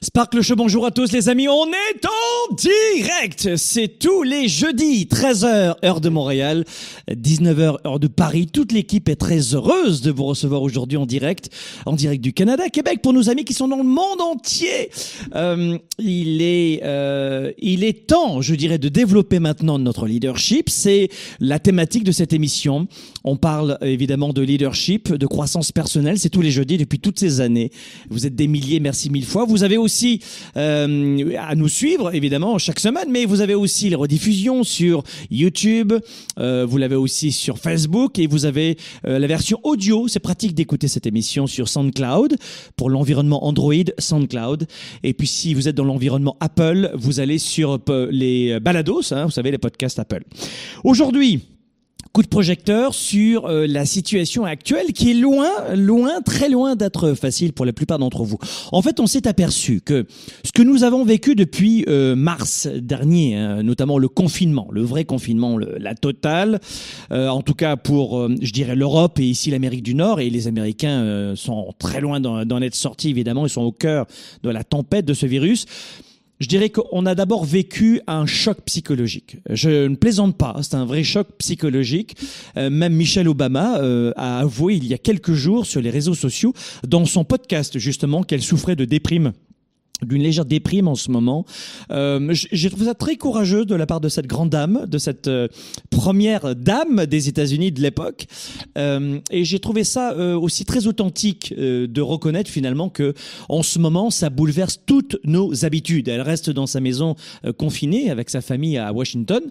Sparkle Show, bonjour à tous les amis, on est en direct C'est tous les jeudis, 13h heure de Montréal, 19h heure de Paris. Toute l'équipe est très heureuse de vous recevoir aujourd'hui en direct, en direct du Canada, Québec, pour nos amis qui sont dans le monde entier. Euh, il, est, euh, il est temps, je dirais, de développer maintenant notre leadership. C'est la thématique de cette émission. On parle évidemment de leadership, de croissance personnelle, c'est tous les jeudis depuis toutes ces années. Vous êtes des milliers, merci mille fois. Vous avez aussi euh, à nous suivre, évidemment, chaque semaine, mais vous avez aussi les rediffusions sur YouTube, euh, vous l'avez aussi sur Facebook et vous avez euh, la version audio. C'est pratique d'écouter cette émission sur SoundCloud pour l'environnement Android, SoundCloud. Et puis si vous êtes dans l'environnement Apple, vous allez sur les balados, hein, vous savez, les podcasts Apple. Aujourd'hui, de projecteur sur euh, la situation actuelle qui est loin, loin, très loin d'être facile pour la plupart d'entre vous. En fait, on s'est aperçu que ce que nous avons vécu depuis euh, mars dernier, hein, notamment le confinement, le vrai confinement, la totale, euh, en tout cas pour, je dirais, l'Europe et ici l'Amérique du Nord, et les Américains sont très loin d'en être sortis, évidemment, ils sont au cœur de la tempête de ce virus. Je dirais qu'on a d'abord vécu un choc psychologique. Je ne plaisante pas, c'est un vrai choc psychologique. Euh, même Michelle Obama euh, a avoué il y a quelques jours sur les réseaux sociaux, dans son podcast justement, qu'elle souffrait de déprime d'une légère déprime en ce moment. Euh, J'ai trouvé ça très courageux de la part de cette grande dame, de cette euh, première dame des États-Unis de l'époque. Euh, et j'ai trouvé ça aussi très authentique de reconnaître finalement que en ce moment, ça bouleverse toutes nos habitudes. Elle reste dans sa maison confinée avec sa famille à Washington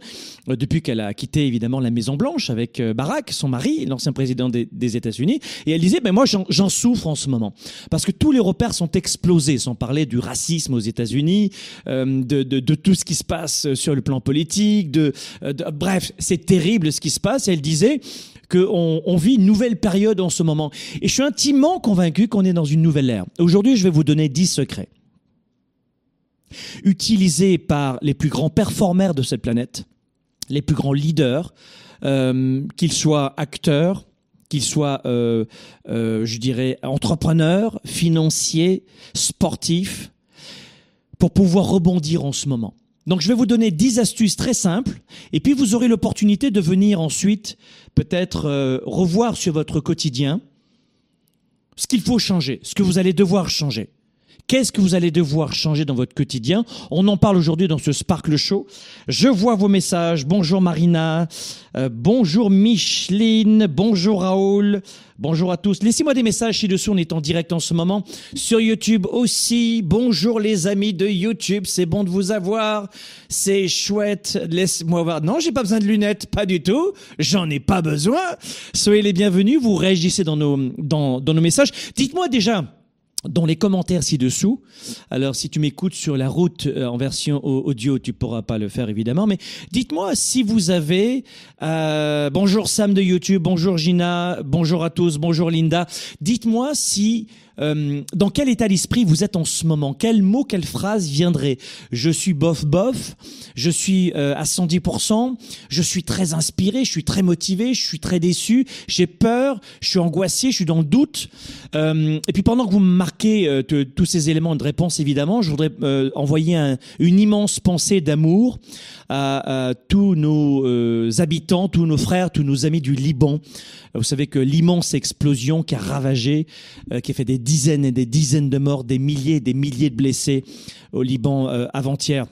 depuis qu'elle a quitté évidemment la Maison Blanche avec Barack, son mari, l'ancien président des, des États-Unis. Et elle disait, ben moi j'en souffre en ce moment parce que tous les repères sont explosés, sans parler du racisme aux États-Unis, euh, de, tout ce qui se passe sur le plan politique, euh, bref, c'est terrible ce qui se passe. Et elle disait qu'on on vit une nouvelle période en ce moment. Et je suis intimement convaincu qu'on est dans une nouvelle ère. Aujourd'hui, je vais vous donner 10 secrets utilisés par les plus grands performeurs de cette planète, les plus grands leaders, euh, qu'ils soient acteurs, qu'ils soient, je dirais, entrepreneurs, financiers, sportifs, pour pouvoir rebondir en ce moment. Donc je vais vous donner 10 astuces très simples et puis vous aurez l'opportunité de venir ensuite peut-être euh, revoir sur votre quotidien ce qu'il faut changer, ce que vous allez devoir changer. Qu'est-ce que vous allez devoir changer dans votre quotidien? On en parle aujourd'hui dans ce Sparkle Show. Je vois vos messages. Bonjour Marina, euh, bonjour Micheline, bonjour Raoul, bonjour à tous. Laissez-moi des messages ci-dessous, on est en direct en ce moment. Sur YouTube aussi, bonjour les amis de YouTube, c'est bon de vous avoir. C'est chouette, laisse-moi voir. Non, j'ai pas besoin de lunettes, pas du tout. J'en ai pas besoin. Soyez les bienvenus, vous réagissez dans nos, dans, dans nos messages. Dites-moi déjà dans les commentaires ci-dessous. Alors, si tu m'écoutes sur la route euh, en version au- audio, tu pourras pas le faire évidemment. Mais dites-moi si vous avez. euh, bonjour Sam de YouTube, bonjour Gina, bonjour à tous, bonjour Linda. Dites-moi si. Euh, dans quel état d'esprit vous êtes en ce moment? Quel mot, quelle phrase viendrait? Je suis bof bof, je suis euh, à 110%, je suis très inspiré, je suis très motivé, je suis très déçu, j'ai peur, je suis angoissé, je suis dans le doute. Euh, et puis pendant que vous marquez tous ces éléments de réponse, évidemment, je voudrais envoyer un- une immense pensée d'amour à, à tous nos habitants, tous nos frères, tous nos amis du Liban. Vous savez que l'immense explosion qui a ravagé, qui a fait des dizaines et des dizaines de morts, des milliers et des milliers de blessés au Liban euh, avant-hier.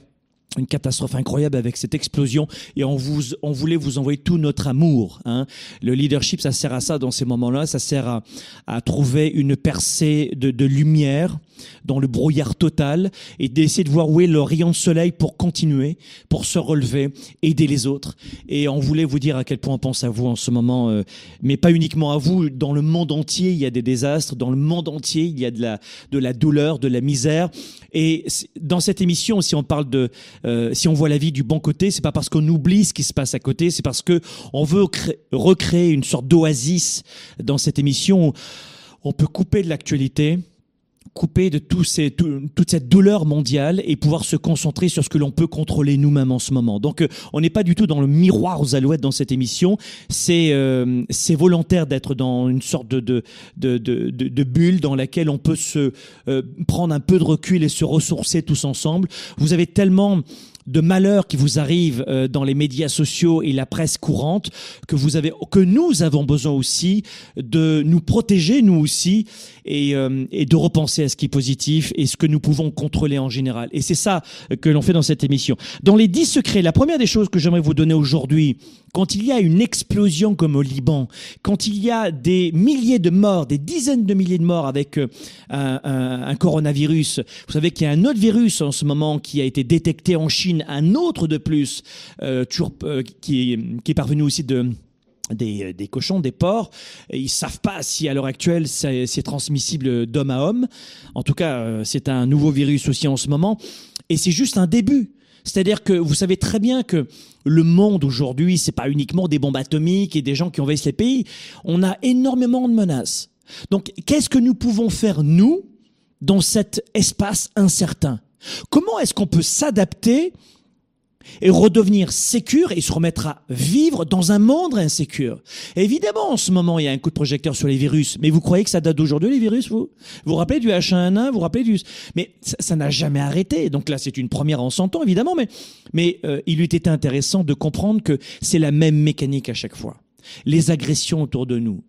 Une catastrophe incroyable avec cette explosion. Et on vous on voulait vous envoyer tout notre amour hein. le leadership ça sert à ça dans ces moments-là. Ça sert à, trouver une percée de lumière dans le brouillard total et d'essayer de voir où est le rayon de soleil pour continuer, pour se relever, aider les autres. Et on voulait vous dire à quel point on pense à vous en ce moment, euh, mais pas uniquement à vous. Dans le monde entier, il y a des désastres. Dans le monde entier, il y a de la, de la douleur, de la misère. Et dans cette émission, si on parle de, euh, si on voit la vie du bon côté, c'est pas parce qu'on oublie ce qui se passe à côté, c'est parce que on veut recréer une sorte d'oasis dans cette émission. On peut couper de l'actualité, couper de tout ces, toute cette douleur mondiale et pouvoir se concentrer sur ce que l'on peut contrôler nous-mêmes en ce moment. Donc, euh, on n'est pas du tout dans le miroir aux alouettes dans cette émission. C'est euh, volontaire d'être dans une sorte de de, de, de, de, bulle dans laquelle on peut se euh, prendre un peu de recul et se ressourcer tous ensemble. Vous avez tellement de malheurs qui vous arrivent euh, dans les médias sociaux et la presse courante que vous avez, que nous avons besoin aussi de nous protéger nous aussi et, euh, et de repenser à ce qui est positif et ce que nous pouvons contrôler en général. Et c'est ça que l'on fait dans cette émission. Dans les dix secrets, la première des choses que j'aimerais vous donner aujourd'hui, quand il y a une explosion comme au Liban, quand il y a des milliers de morts, des dizaines de milliers de morts avec euh, un, coronavirus, vous savez qu'il y a un autre virus en ce moment qui a été détecté en Chine un autre de plus, euh, euh, qui, qui est parvenu aussi de des, des, cochons, des porcs. Et ils savent pas si à l'heure actuelle c'est transmissible d'homme à homme. En tout cas, euh, c'est un nouveau virus aussi en ce moment. Et c'est juste un début. C'est-à-dire que vous savez très bien que le monde aujourd'hui, c'est pas uniquement des bombes atomiques et des gens qui envahissent les pays. On a énormément de menaces. Donc, qu'est-ce que nous pouvons faire, nous, dans cet espace incertain? Comment est-ce qu'on peut s'adapter et redevenir sécure et se remettre à vivre dans un monde insécure. évidemment, en ce moment, il y a un coup de projecteur sur les virus. Mais vous croyez que ça date d'aujourd'hui, les virus, vous? Vous vous rappelez du H1N1 Vous vous rappelez du... Mais ça n'a jamais arrêté. Donc là, c'est une première en 100 ans, évidemment. Mais, mais euh, il eût été intéressant de comprendre que c'est la même mécanique à chaque fois. Les agressions autour de nous,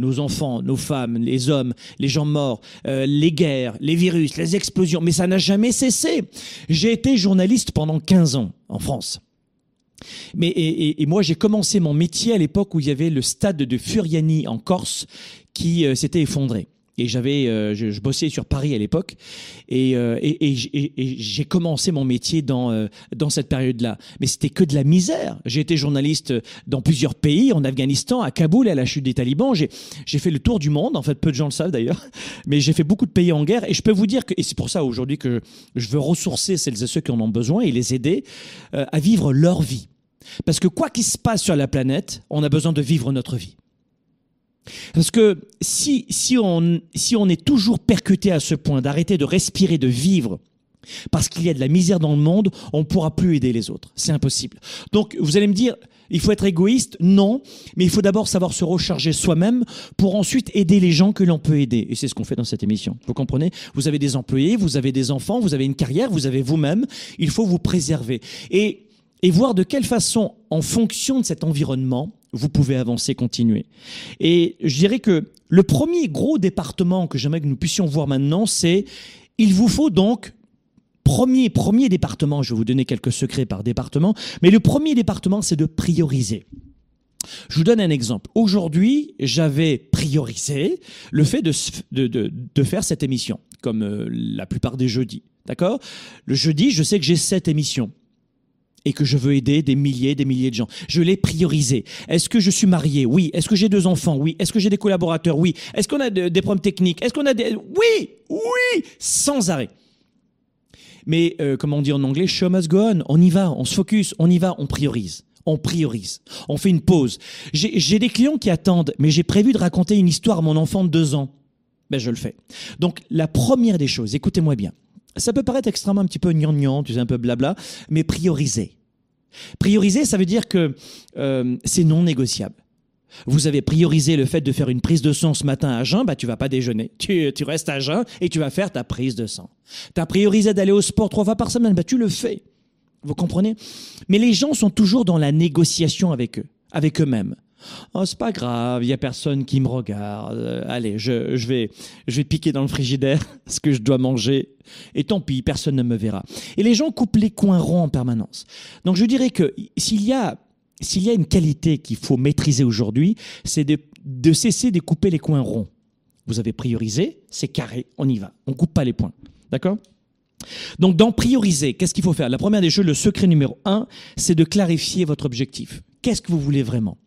nos enfants, nos femmes, les hommes, les gens morts, euh, les guerres, les virus, les explosions, mais ça n'a jamais cessé. J'ai été journaliste pendant 15 ans en France. Mais et, moi j'ai commencé mon métier à l'époque où il y avait le stade de Furiani en Corse qui euh, s'était effondré et j'avais, euh, je, bossais sur Paris à l'époque, et, euh, j'ai commencé mon métier dans euh, dans cette période-là. Mais c'était que de la misère. J'ai été journaliste dans plusieurs pays, en Afghanistan, à Kaboul, à la chute des talibans. J'ai j'ai fait le tour du monde. En fait, peu de gens le savent d'ailleurs, mais j'ai fait beaucoup de pays en guerre. Et je peux vous dire que, et c'est pour ça aujourd'hui que je veux ressourcer celles et ceux qui en ont besoin et les aider à vivre leur vie. Parce que quoi qu'il se passe sur la planète, on a besoin de vivre notre vie. Parce que si, si, on, si on est toujours percuté à ce point d'arrêter de respirer, de vivre, parce qu'il y a de la misère dans le monde, on ne pourra plus aider les autres. C'est impossible. Donc, vous allez me dire, il faut être égoïste? Non, mais il faut d'abord savoir se recharger soi-même pour ensuite aider les gens que l'on peut aider. Et c'est ce qu'on fait dans cette émission. Vous comprenez? Vous avez des employés, vous avez des enfants, vous avez une carrière, vous avez vous-même. Il faut vous préserver. Et, et voir de quelle façon, en fonction de cet environnement, vous pouvez avancer, continuer. Et je dirais que le premier gros département que j'aimerais que nous puissions voir maintenant, c'est il vous faut donc premier premier département, je vais vous donner quelques secrets par département, mais le premier département c'est de prioriser. Je vous donne un exemple. Aujourd'hui, j'avais priorisé le fait de, de, de, de, faire cette émission, comme euh, la plupart des jeudis. D'accord? Le jeudi, je sais que j'ai cette émission et que je veux aider des milliers, des milliers de gens. Je l'ai priorisé. Est-ce que je suis marié? Oui. Est-ce que j'ai deux enfants? Oui. Est-ce que j'ai des collaborateurs? Oui. Est-ce qu'on a des problèmes techniques? Est-ce qu'on a des... Oui Oui Sans arrêt. Mais euh, comme on dit en anglais, show must go on. On y va, on se focus, on y va, on priorise. On priorise. On fait une pause. J'ai des clients qui attendent, mais j'ai prévu de raconter une histoire à mon enfant de deux ans. Ben, je le fais. Donc, la première des choses, écoutez-moi bien. Ça peut paraître extrêmement un petit peu gnangnan, tu sais, un peu blabla, mais prioriser. Prioriser, ça veut dire que euh, c'est non négociable. Vous avez priorisé le fait de faire une prise de sang ce matin à jeun, bah tu vas pas déjeuner. Tu, tu restes à jeun et tu vas faire ta prise de sang. Tu as priorisé d'aller au sport trois fois par semaine, bah tu le fais. Vous comprenez? Mais les gens sont toujours dans la négociation avec eux, avec eux-mêmes. Oh, c'est pas grave, il y a personne qui me regarde. Euh, allez, je, vais, je vais piquer dans le frigidaire ce que je dois manger. Et tant pis, personne ne me verra. Et les gens coupent les coins ronds en permanence. Donc je dirais que s'il y a, s'il y a une qualité qu'il faut maîtriser aujourd'hui, c'est de, de cesser de couper les coins ronds. Vous avez priorisé, c'est carré, on y va. On coupe pas les points. D'accord? Donc, dans prioriser, qu'est-ce qu'il faut faire? La première des choses, le secret numéro un, c'est de clarifier votre objectif. Qu'est-ce que vous voulez vraiment?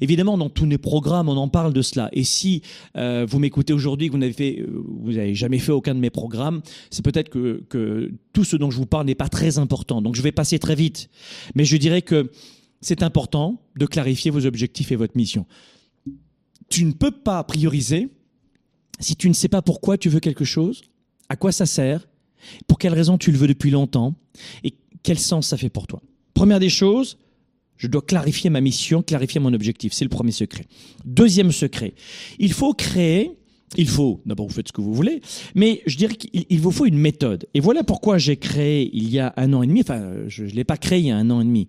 Évidemment, dans tous les programmes, on en parle de cela. Et si euh, vous m'écoutez aujourd'hui, que vous n'avez euh, jamais fait aucun de mes programmes, c'est peut-être que, que tout ce dont je vous parle n'est pas très important. Donc, je vais passer très vite. Mais je dirais que c'est important de clarifier vos objectifs et votre mission. Tu ne peux pas prioriser si tu ne sais pas pourquoi tu veux quelque chose, à quoi ça sert, pour quelle raison tu le veux depuis longtemps et quel sens ça fait pour toi. Première des choses, je dois clarifier ma mission, clarifier mon objectif. C'est le premier secret. Deuxième secret, il faut créer, il faut, d'abord vous faites ce que vous voulez, mais je dirais qu'il vous faut une méthode. Et voilà pourquoi j'ai créé il y a un an et demi, enfin je ne l'ai pas créé il y a un an et demi,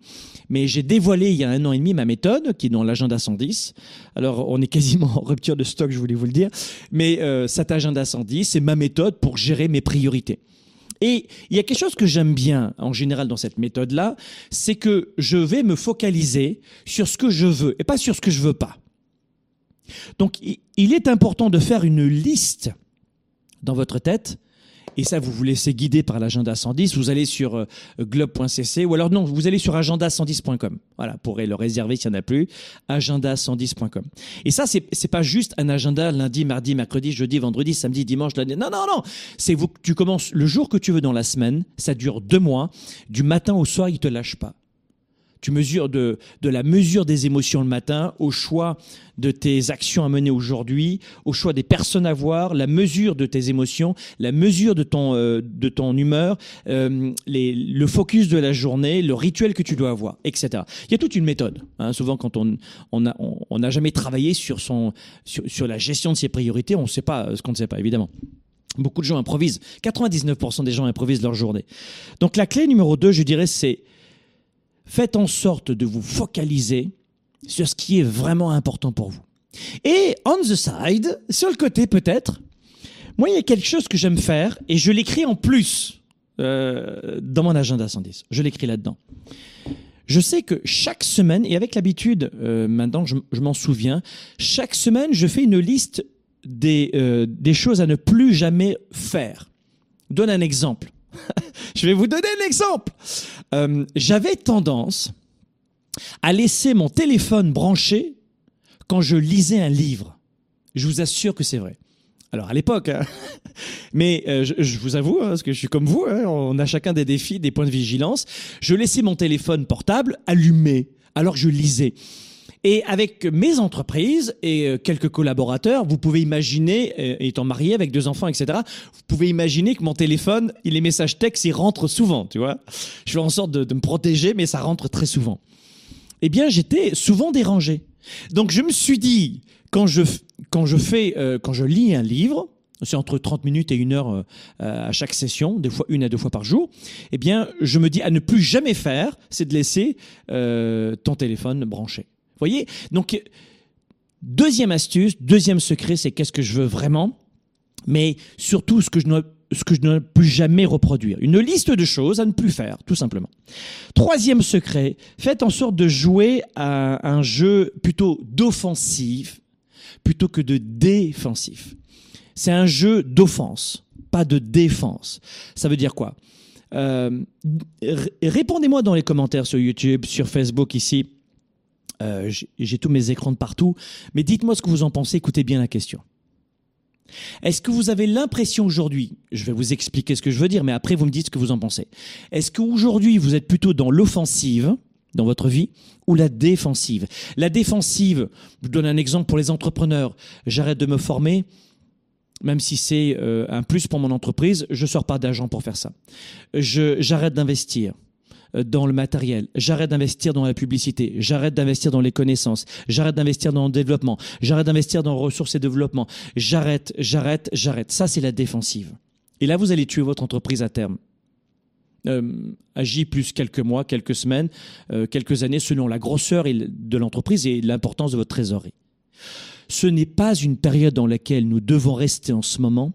mais j'ai dévoilé il y a un an et demi ma méthode qui est dans l'agenda 110. Alors on est quasiment en rupture de stock, je voulais vous le dire, mais euh, cet agenda 110, c'est ma méthode pour gérer mes priorités. Et il y a quelque chose que j'aime bien en général dans cette méthode-là, c'est que je vais me focaliser sur ce que je veux et pas sur ce que je veux pas. Donc il est important de faire une liste dans votre tête et ça, vous vous laissez guider par l'agenda 110. Vous allez sur euh, globe.cc ou alors non, vous allez sur agenda110.com. Voilà, pourrez le réserver s'il n'y en a plus. Agenda110.com. Et ça, c'est, c'est pas juste un agenda lundi, mardi, mercredi, jeudi, vendredi, samedi, dimanche, lundi. Non, non, non. C'est vous, tu commences le jour que tu veux dans la semaine. Ça dure deux mois. Du matin au soir, il te lâche pas. Tu mesures de, de la mesure des émotions le matin, au choix de tes actions à mener aujourd'hui, au choix des personnes à voir, la mesure de tes émotions, la mesure de ton, euh, de ton humeur, euh, les, le focus de la journée, le rituel que tu dois avoir, etc. Il y a toute une méthode. Hein. Souvent, quand on on n'a on, jamais travaillé sur, son, sur, sur la gestion de ses priorités, on ne sait pas ce qu'on ne sait pas, évidemment. Beaucoup de gens improvisent. 99% des gens improvisent leur journée. Donc la clé numéro 2, je dirais, c'est faites en sorte de vous focaliser sur ce qui est vraiment important pour vous. Et on the side, sur le côté peut-être, moi il y a quelque chose que j'aime faire et je l'écris en plus euh, dans mon agenda 110. Je l'écris là-dedans. Je sais que chaque semaine, et avec l'habitude, euh, maintenant je, m'en souviens, chaque semaine je fais une liste des, euh, des choses à ne plus jamais faire. Donne un exemple. Je vais vous donner un exemple. Euh, J'avais tendance à laisser mon téléphone branché quand je lisais un livre. Je vous assure que c'est vrai. Alors à l'époque, hein. mais euh, je, je, vous avoue, hein, parce que je suis comme vous, hein, on a chacun des défis, des points de vigilance. Je laissais mon téléphone portable allumé alors que je lisais. Et avec mes entreprises et euh, quelques collaborateurs, vous pouvez imaginer, euh, étant marié avec deux enfants, etc., vous pouvez imaginer que mon téléphone, les messages textes, ils rentrent souvent, tu vois. Je fais en sorte de, de me protéger, mais ça rentre très souvent. Eh bien, j'étais souvent dérangé. Donc, je me suis dit, quand je, quand je fais, euh, quand je lis un livre, c'est entre 30 minutes et une heure euh, à chaque session, des fois une à deux fois par jour, eh bien, je me dis à ne plus jamais faire, c'est de laisser euh, ton téléphone branché voyez Donc, deuxième astuce, deuxième secret, c'est qu'est-ce que je veux vraiment, mais surtout ce que je ne ce que je ne jamais reproduire. Une liste de choses à ne plus faire, tout simplement. Troisième secret, faites en sorte de jouer à un jeu plutôt d'offensif plutôt que de défensif. C'est un jeu d'offense, pas de défense. Ça veut dire quoi? Euh, Répondez-moi dans les commentaires sur YouTube, sur Facebook ici. Euh, j'ai tous mes écrans de partout. Mais dites-moi ce que vous en pensez. Écoutez bien la question. Est-ce que vous avez l'impression aujourd'hui, je vais vous expliquer ce que je veux dire, mais après vous me dites ce que vous en pensez. Est-ce qu'aujourd'hui vous êtes plutôt dans l'offensive dans votre vie ou la défensive? La défensive, je vous donne un exemple pour les entrepreneurs. J'arrête de me former, même si c'est euh, un plus pour mon entreprise, je sors pas d'argent pour faire ça. J'arrête d'investir. Euh, dans le matériel, j'arrête d'investir dans la publicité, j'arrête d'investir dans les connaissances, j'arrête d'investir dans le développement, j'arrête d'investir dans ressources et développement, j'arrête, j'arrête, j'arrête. Ça, c'est la défensive. Et là, vous allez tuer votre entreprise à terme. euh, agit plus quelques mois, quelques semaines, euh, quelques années, selon la grosseur de l'entreprise et l'importance de votre trésorerie. Ce n'est pas une période dans laquelle nous devons rester en ce moment,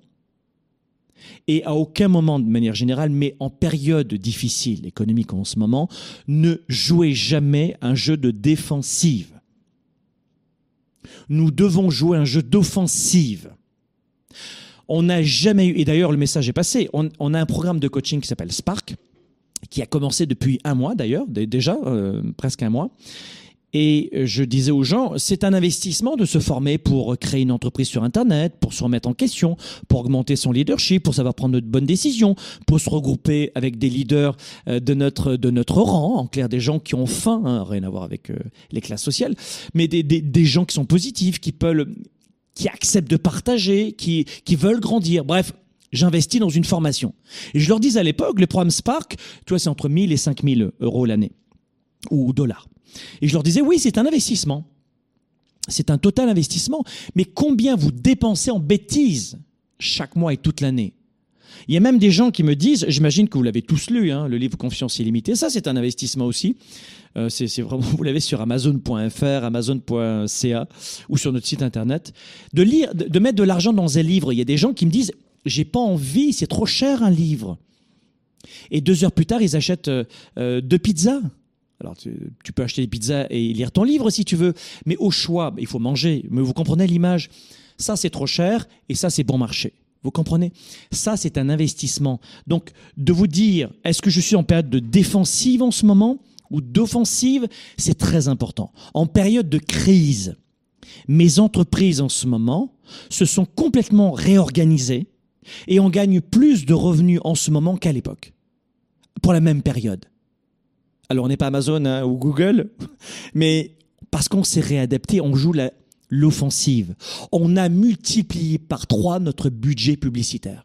et à aucun moment de manière générale, mais en période difficile économique en ce moment, ne jouez jamais un jeu de défensive. Nous devons jouer un jeu d'offensive. On n'a jamais eu, et d'ailleurs le message est passé, on, a un programme de coaching qui s'appelle Spark, qui a commencé depuis un mois d'ailleurs, déjà, euh, presque un mois. Et je disais aux gens, c'est un investissement de se former pour créer une entreprise sur Internet, pour se remettre en question, pour augmenter son leadership, pour savoir prendre de bonnes décisions, pour se regrouper avec des leaders euh, de notre, de notre rang, en clair des gens qui ont faim, hein, rien à voir avec euh, les classes sociales, mais des, des, des gens qui sont positifs, qui peuvent, qui acceptent de partager, qui, qui veulent grandir. Bref, j'investis dans une formation. Et je leur dis à l'époque, le programme Spark, tu vois, c'est entre 1000 et 5000 euros l'année, ou dollars. Et je leur disais, oui, c'est un investissement. C'est un total investissement. Mais combien vous dépensez en bêtises chaque mois et toute l'année? Il y a même des gens qui me disent, j'imagine que vous l'avez tous lu, hein, le livre Confiance illimitée, ça c'est un investissement aussi. Euh, c'est vraiment, vous l'avez sur Amazon.fr, Amazon.ca ou sur notre site internet. De mettre de l'argent dans un livre. Il y a des gens qui me disent, j'ai pas envie, c'est trop cher un livre. Et deux heures plus tard, ils achètent euh, euh, deux pizzas. Alors tu, peux acheter des pizzas et lire ton livre si tu veux, mais au choix, il faut manger. Mais vous comprenez l'image? Ça c'est trop cher et ça c'est bon marché. Vous comprenez? Ça, c'est un investissement. Donc, de vous dire, est-ce que je suis en période de défensive en ce moment ou d'offensive, c'est très important. En période de crise, mes entreprises en ce moment se sont complètement réorganisées et on gagne plus de revenus en ce moment qu'à l'époque, pour la même période. Alors, on n'est pas Amazon hein, ou Google, mais parce qu'on s'est réadapté, on joue l'offensive. On a multiplié par trois notre budget publicitaire.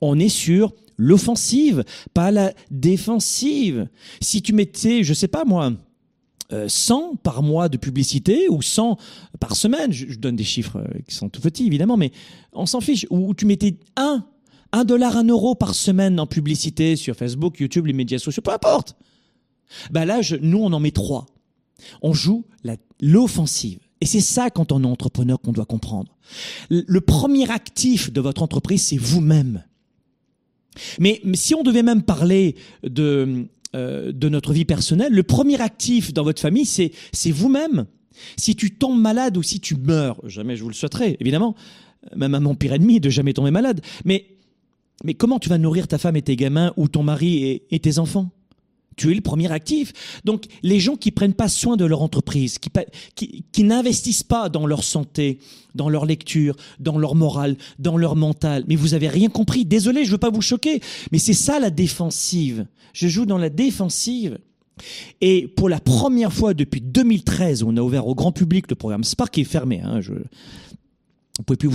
On est sur l'offensive, pas la défensive. Si tu mettais, je sais pas moi, 100 euh, par mois de publicité ou 100 par semaine, je, donne des chiffres euh, qui sont tout petits évidemment, mais on s'en fiche, ou tu mettais 1, 1 dollar, 1 euro par semaine en publicité sur Facebook, YouTube, les médias sociaux, peu importe. Ben là, nous, on en met 3. On joue l'offensive. Et c'est ça, quand on est entrepreneur, qu'on doit comprendre. Le premier actif de votre entreprise, c'est vous-même. Mais, si on devait même parler de, euh, de notre vie personnelle, le premier actif dans votre famille, c'est, vous-même. Si tu tombes malade ou si tu meurs, jamais je vous le souhaiterais, évidemment, même à mon pire ennemi de jamais tomber malade, mais comment tu vas nourrir ta femme et tes gamins ou ton mari et tes enfants? Tu es le premier actif. Donc, les gens qui prennent pas soin de leur entreprise, qui, qui, n'investissent pas dans leur santé, dans leur lecture, dans leur morale, dans leur mental. Mais vous avez rien compris. Désolé, je veux pas vous choquer. Mais c'est ça la défensive. Je joue dans la défensive. Et pour la première fois depuis 2013, on a ouvert au grand public le programme Spark qui est fermé. Hein, vous pouvez plus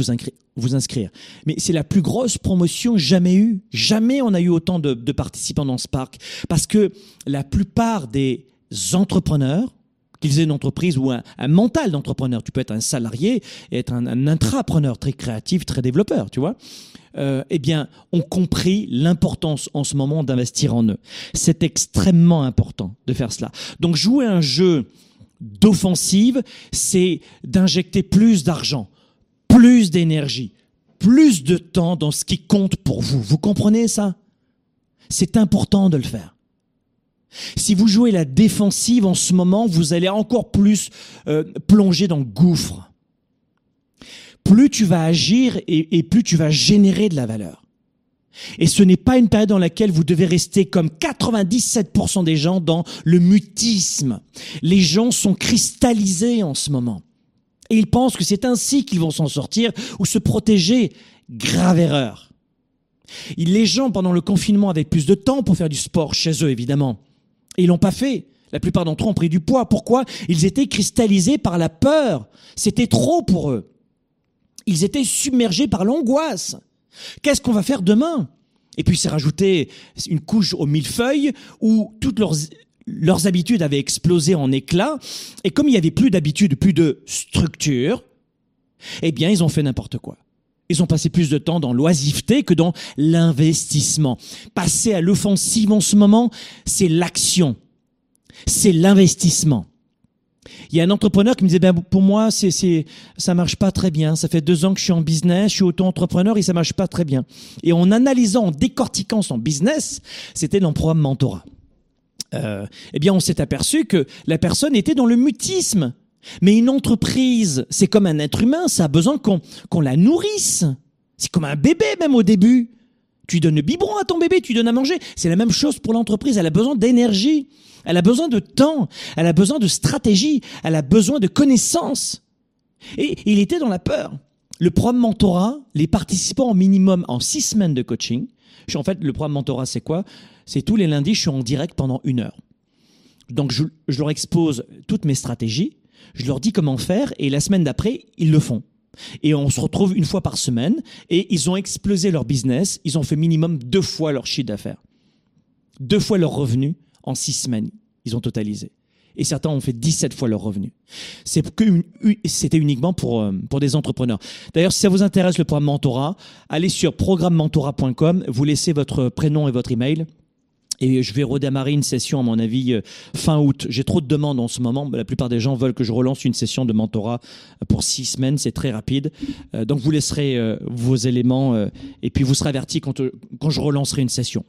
vous, inscrire. Mais c'est la plus grosse promotion jamais eue. Jamais on a eu autant de, participants dans ce parc. Parce que la plupart des entrepreneurs, qu'ils aient une entreprise ou un, mental d'entrepreneur, tu peux être un salarié et être un, intrapreneur très créatif, très développeur, tu vois, euh, eh bien, ont compris l'importance en ce moment d'investir en eux. C'est extrêmement important de faire cela. Donc jouer un jeu d'offensive, c'est d'injecter plus d'argent plus d'énergie, plus de temps dans ce qui compte pour vous. Vous comprenez ça? C'est important de le faire. Si vous jouez la défensive en ce moment, vous allez encore plus euh, plonger dans le gouffre. Plus tu vas agir et, et plus tu vas générer de la valeur. Et ce n'est pas une période dans laquelle vous devez rester comme 97% des gens dans le mutisme. Les gens sont cristallisés en ce moment. Et ils pensent que c'est ainsi qu'ils vont s'en sortir ou se protéger. Grave erreur. Les gens, pendant le confinement, avaient plus de temps pour faire du sport chez eux, évidemment. Et ils l'ont pas fait. La plupart d'entre eux ont pris du poids. Pourquoi? Ils étaient cristallisés par la peur. C'était trop pour eux. Ils étaient submergés par l'angoisse. Qu'est-ce qu'on va faire demain? Et puis c'est rajouter une couche au millefeuille où toutes leurs leurs habitudes avaient explosé en éclats, et comme il n'y avait plus d'habitude, plus de structure, eh bien, ils ont fait n'importe quoi. Ils ont passé plus de temps dans l'oisiveté que dans l'investissement. Passer à l'offensive en ce moment, c'est l'action. C'est l'investissement. Il y a un entrepreneur qui me disait, ben, pour moi, c'est, c'est, ça marche pas très bien. Ça fait deux ans que je suis en business, je suis auto-entrepreneur et ça marche pas très bien. Et en analysant, en décortiquant son business, c'était dans le programme mentorat. Euh, eh bien, on s'est aperçu que la personne était dans le mutisme. Mais une entreprise, c'est comme un être humain, ça a besoin qu'on, qu'on la nourrisse. C'est comme un bébé même au début. Tu donnes le biberon à ton bébé, tu donnes à manger. C'est la même chose pour l'entreprise. Elle a besoin d'énergie. Elle a besoin de temps. Elle a besoin de stratégie. Elle a besoin de connaissances. Et il était dans la peur. Le programme mentorat, les participants au minimum en six semaines de coaching. En fait, le programme mentorat, c'est quoi? C'est tous les lundis, je suis en direct pendant une heure. Donc, je, leur expose toutes mes stratégies. Je leur dis comment faire et la semaine d'après, ils le font. Et on se retrouve une fois par semaine et ils ont explosé leur business. Ils ont fait minimum deux fois leur chiffre d'affaires. Deux fois leur revenu en six semaines. Ils ont totalisé. Et certains ont fait 17 fois leur revenu. C'était uniquement pour, euh, pour des entrepreneurs. D'ailleurs, si ça vous intéresse le programme Mentorat, allez sur programmementorat.com, vous laissez votre prénom et votre email et je vais redémarrer une session, à mon avis, euh, fin août. J'ai trop de demandes en ce moment. La plupart des gens veulent que je relance une session de mentorat pour six semaines. C'est très rapide. Euh, donc, vous laisserez euh, vos éléments et puis vous serez averti quand, quand je relancerai une session.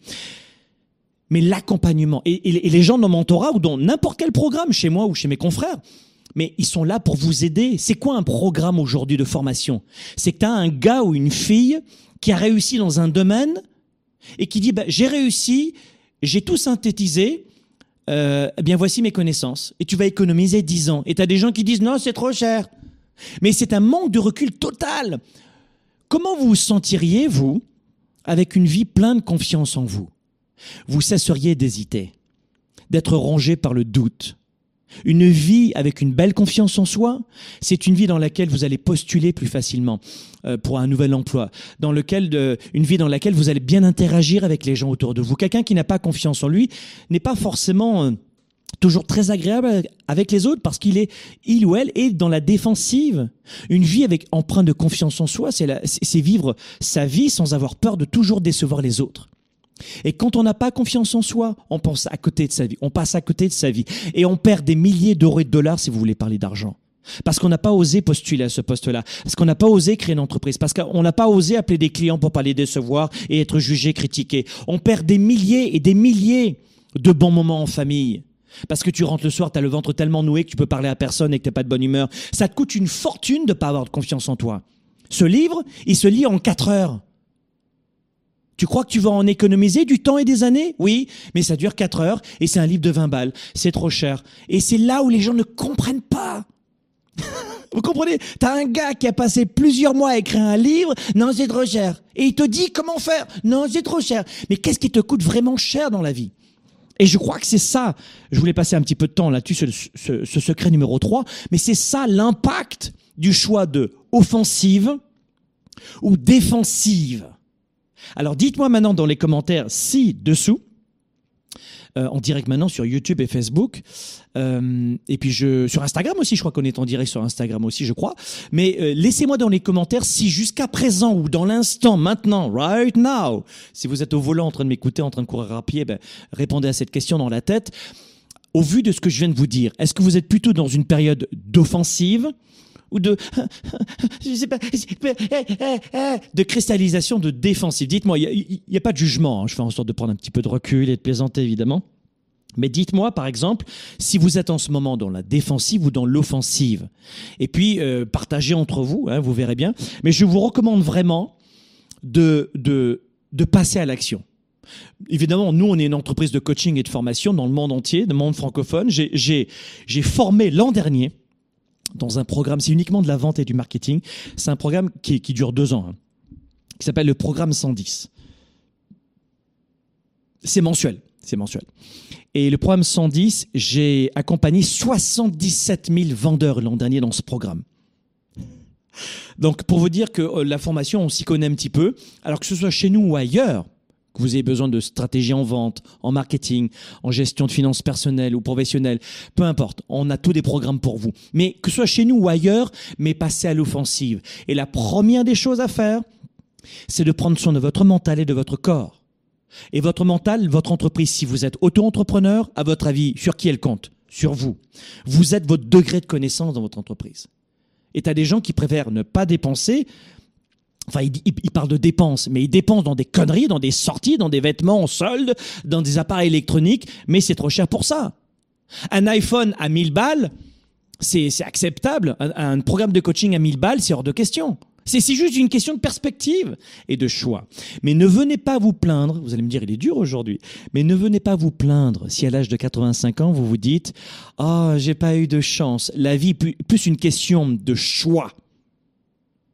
Mais l'accompagnement, et, les gens dans mentorat ou dans n'importe quel programme, chez moi ou chez mes confrères, mais ils sont là pour vous aider. C'est quoi un programme aujourd'hui de formation? C'est que tu as un gars ou une fille qui a réussi dans un domaine et qui dit, bah, j'ai réussi, j'ai tout synthétisé, euh, eh bien voici mes connaissances. Et tu vas économiser 10 ans. Et tu as des gens qui disent non, c'est trop cher. Mais c'est un manque de recul total. Comment vous vous sentiriez, vous, avec une vie pleine de confiance en vous? Vous cesseriez d'hésiter, d'être rongé par le doute, une vie avec une belle confiance en soi, c'est une vie dans laquelle vous allez postuler plus facilement euh, pour un nouvel emploi, dans lequel une vie dans laquelle vous allez bien interagir avec les gens autour de vous. Quelqu'un qui n'a pas confiance en lui n'est pas forcément euh, toujours très agréable avec les autres parce qu'il est il ou elle est dans la défensive. Une vie avec empreinte de confiance en soi, c'est vivre sa vie sans avoir peur de toujours décevoir les autres. Et quand on n'a pas confiance en soi, on pense à côté de sa vie, on passe à côté de sa vie. Et on perd des milliers d'euros et de dollars si vous voulez parler d'argent. Parce qu'on n'a pas osé postuler à ce poste-là. Parce qu'on n'a pas osé créer une entreprise. Parce qu'on n'a pas osé appeler des clients pour pas les décevoir et être jugé, critiqué. On perd des milliers et des milliers de bons moments en famille. Parce que tu rentres le soir, tu as le ventre tellement noué que tu peux parler à personne et que tu pas de bonne humeur. Ça te coûte une fortune de pas avoir de confiance en toi. Ce livre, il se lit en quatre heures. Tu crois que tu vas en économiser du temps et des années? Oui, mais ça dure 4 heures et c'est un livre de 20 balles. C'est trop cher. Et c'est là où les gens ne comprennent pas. Vous comprenez? T'as un gars qui a passé plusieurs mois à écrire un livre, non c'est trop cher. Et il te dit comment faire, non c'est trop cher. Mais qu'est-ce qui te coûte vraiment cher dans la vie? Et je crois que c'est ça, je voulais passer un petit peu de temps là-dessus, ce, ce secret numéro 3, mais c'est ça l'impact du choix de offensive ou défensive. Alors dites-moi maintenant dans les commentaires ci-dessous, euh, en direct maintenant sur YouTube et Facebook. Euh, et puis je sur Instagram aussi, je crois qu'on est en direct sur Instagram aussi, je crois. Mais euh, laissez-moi dans les commentaires si jusqu'à présent ou dans l'instant, maintenant, right now, si vous êtes au volant en train de m'écouter, en train de courir à pied, ben, répondez à cette question dans la tête. Au vu de ce que je viens de vous dire, est-ce que vous êtes plutôt dans une période d'offensive ou de, je sais pas, de cristallisation de défensive. Dites-moi, il n'y a, pas de jugement. Hein. Je fais en sorte de prendre un petit peu de recul et de plaisanter évidemment. Mais dites-moi, par exemple, si vous êtes en ce moment dans la défensive ou dans l'offensive. Et puis, euh, partagez entre vous, hein, vous verrez bien. Mais je vous recommande vraiment de, de, de passer à l'action. Évidemment, nous, on est une entreprise de coaching et de formation dans le monde entier, dans le monde francophone. J'ai formé l'an dernier dans un programme, c'est uniquement de la vente et du marketing. C'est un programme qui, dure deux ans, hein, qui s'appelle le programme 110. C'est mensuel, c'est mensuel. Et le programme 110, j'ai accompagné 77 000 vendeurs l'an dernier dans ce programme. Donc pour vous dire que euh, la formation, on s'y connaît un petit peu, alors que ce soit chez nous ou ailleurs, que vous ayez besoin de stratégie en vente, en marketing, en gestion de finances personnelles ou professionnelles, peu importe, on a tous des programmes pour vous. Mais que ce soit chez nous ou ailleurs, mais passez à l'offensive. Et la première des choses à faire, c'est de prendre soin de votre mental et de votre corps. Et votre mental, votre entreprise, si vous êtes auto-entrepreneur, à votre avis, sur qui elle compte? Sur vous. Vous êtes votre degré de connaissance dans votre entreprise. Et tu as des gens qui préfèrent ne pas dépenser Enfin, il, parle de dépenses, mais il dépense dans des conneries, dans des sorties, dans des vêtements en solde, dans des appareils électroniques, mais c'est trop cher pour ça. Un iPhone à 1000 balles, c'est acceptable. Un, programme de coaching à 1000 balles, c'est hors de question. C'est juste une question de perspective et de choix. Mais ne venez pas vous plaindre, vous allez me dire il est dur aujourd'hui, mais ne venez pas vous plaindre si à l'âge de 85 ans vous vous dites « Ah, oh, j'ai pas eu de chance ». La vie plus une question de choix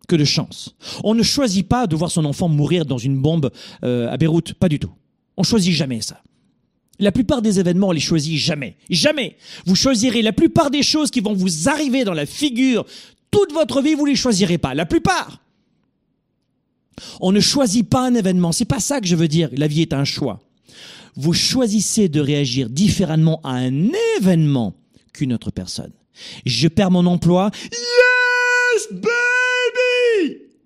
que de chance. On ne choisit pas de voir son enfant mourir dans une bombe euh, à Beyrouth, pas du tout. On choisit jamais ça. La plupart des événements, on les choisit jamais. Jamais. Vous choisirez la plupart des choses qui vont vous arriver dans la figure toute votre vie, vous les choisirez pas. La plupart. On ne choisit pas un événement. C'est pas ça que je veux dire. La vie est un choix. Vous choisissez de réagir différemment à un événement qu'une autre personne. Je perds mon emploi. Yes,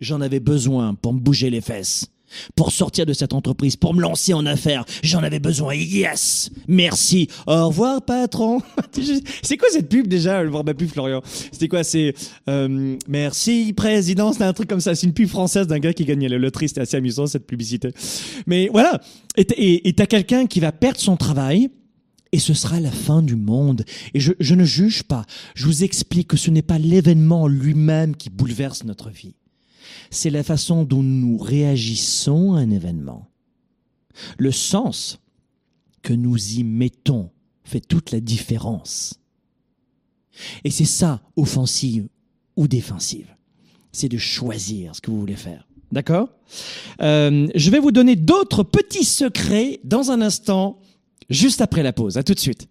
J'en avais besoin pour me bouger les fesses. Pour sortir de cette entreprise, pour me lancer en affaires, j'en avais besoin. Yes, merci. Au revoir, patron. c'est quoi cette pub déjà? Je me rappelle plus, Florian. C'était quoi? C'est euh, merci, président. C'était un truc comme ça. C'est une pub française d'un gars qui gagnait la loterie. C'était assez amusant cette publicité. Mais voilà. Et t'as quelqu'un qui va perdre son travail. Et ce sera la fin du monde. Et je ne juge pas. Je vous explique que ce n'est pas l'événement lui-même qui bouleverse notre vie c'est la façon dont nous réagissons à un événement. Le sens que nous y mettons fait toute la différence. Et c'est ça, offensive ou défensive. C'est de choisir ce que vous voulez faire. D'accord? Euh, Je vais vous donner d'autres petits secrets dans un instant, juste après la pause. À tout de suite.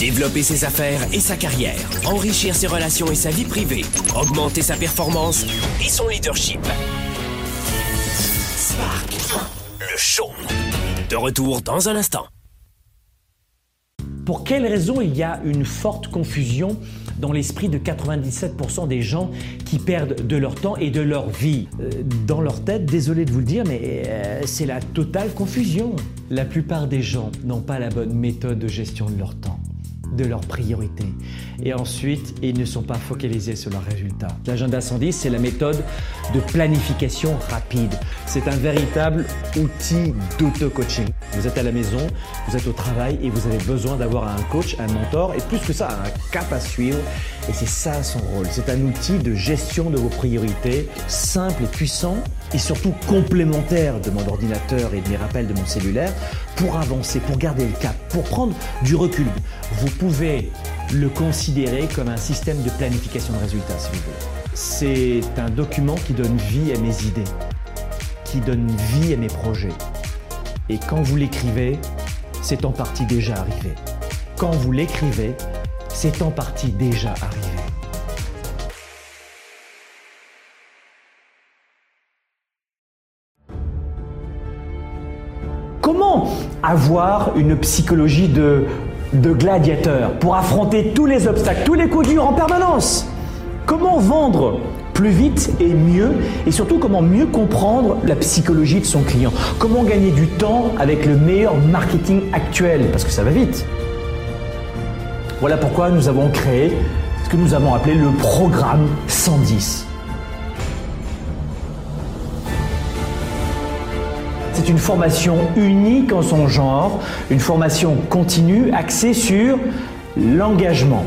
Développer ses affaires et sa carrière, enrichir ses relations et sa vie privée, augmenter sa performance et son leadership. Spark, le show. De retour dans un instant. Pour quelles raisons il y a une forte confusion dans l'esprit de 97% des gens qui perdent de leur temps et de leur vie? Euh, Dans leur tête, désolé de vous le dire, mais euh, c'est la totale confusion. La plupart des gens n'ont pas la bonne méthode de gestion de leur temps de leurs priorités. Et ensuite, ils ne sont pas focalisés sur leurs résultats. L'agenda 110, c'est la méthode de planification rapide. C'est un véritable outil d'auto-coaching. Vous êtes à la maison, vous êtes au travail et vous avez besoin d'avoir un coach, un mentor et plus que ça, un cap à suivre. Et c'est ça son rôle. C'est un outil de gestion de vos priorités, simple et puissant et surtout complémentaire de mon ordinateur et des rappels de mon cellulaire pour avancer, pour garder le cap, pour prendre du recul. Vous pouvez le considérer comme un système de planification de résultats, si vous voulez. C'est un document qui donne vie à mes idées, qui donne vie à mes projets. Et quand vous l'écrivez, c'est en partie déjà arrivé. Quand vous l'écrivez, c'est en partie déjà arrivé. Comment avoir une psychologie de, gladiateur pour affronter tous les obstacles, tous les coups durs en permanence? Comment vendre plus vite et mieux et surtout comment mieux comprendre la psychologie de son client Comment gagner du temps avec le meilleur marketing actuel Parce que ça va vite. Voilà pourquoi nous avons créé ce que nous avons appelé le programme 110. C'est une formation unique en son genre, une formation continue axée sur l'engagement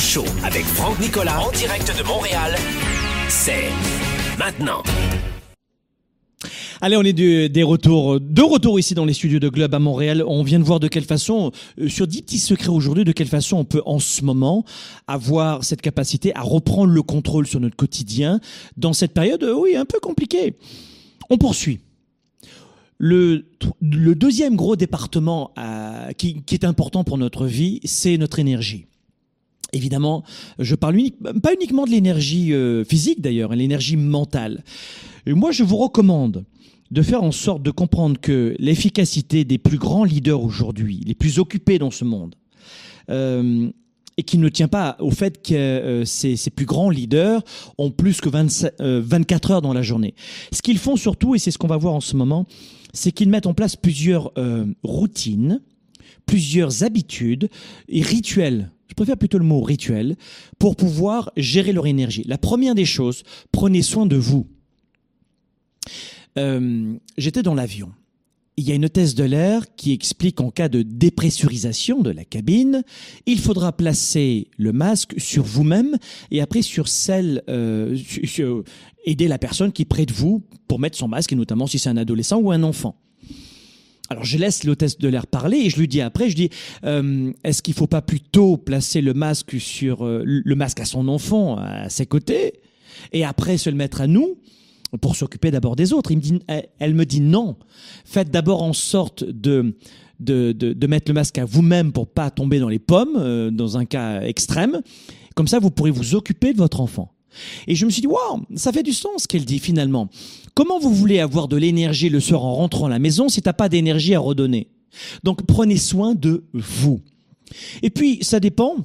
Show avec Franck Nicolas en direct de Montréal, c'est maintenant. Allez, on est de, des retours, de retour ici dans les studios de Globe à Montréal. On vient de voir de quelle façon, euh, sur 10 petits secrets aujourd'hui, de quelle façon on peut en ce moment avoir cette capacité à reprendre le contrôle sur notre quotidien dans cette période, euh, oui, un peu compliquée. On poursuit. Le, deuxième gros département euh, qui est important pour notre vie, c'est notre énergie. Évidemment, je parle pas uniquement de l'énergie euh, physique d'ailleurs, l'énergie mentale. Moi, je vous recommande de faire en sorte de comprendre que l'efficacité des plus grands leaders aujourd'hui, les plus occupés dans ce monde, euh, et qui ne tient pas au fait que euh, ces, plus grands leaders ont plus que 27, 24 heures dans la journée. Ce qu'ils font surtout, et c'est ce qu'on va voir en ce moment, c'est qu'ils mettent en place plusieurs routines, plusieurs habitudes et rituels je préfère plutôt le mot rituel, pour pouvoir gérer leur énergie. La première des choses, prenez soin de vous. Euh, J'étais dans l'avion. Il y a une hôtesse de l'air qui explique qu'en cas de dépressurisation de la cabine, il faudra placer le masque sur vous-même et après sur celle, euh, aider la personne qui est près de vous pour mettre son masque, et notamment si c'est un adolescent ou un enfant. Alors je laisse l'hôtesse de l'air parler et je lui dis après, je dis, euh, est-ce qu'il faut pas plutôt placer le masque sur euh, le masque à son enfant à ses côtés et après se le mettre à nous pour s'occuper d'abord des autres? Il me dit, elle me dit non. Faites d'abord en sorte de de, de, de, mettre le masque à vous-même pour pas tomber dans les pommes euh, dans un cas extrême. Comme ça, vous pourrez vous occuper de votre enfant. Et je me suis dit, waouh, ça fait du sens qu'elle dit finalement. Comment vous voulez avoir de l'énergie le soir en rentrant à la maison si t'as pas d'énergie à redonner? Donc prenez soin de vous. Et puis, ça dépend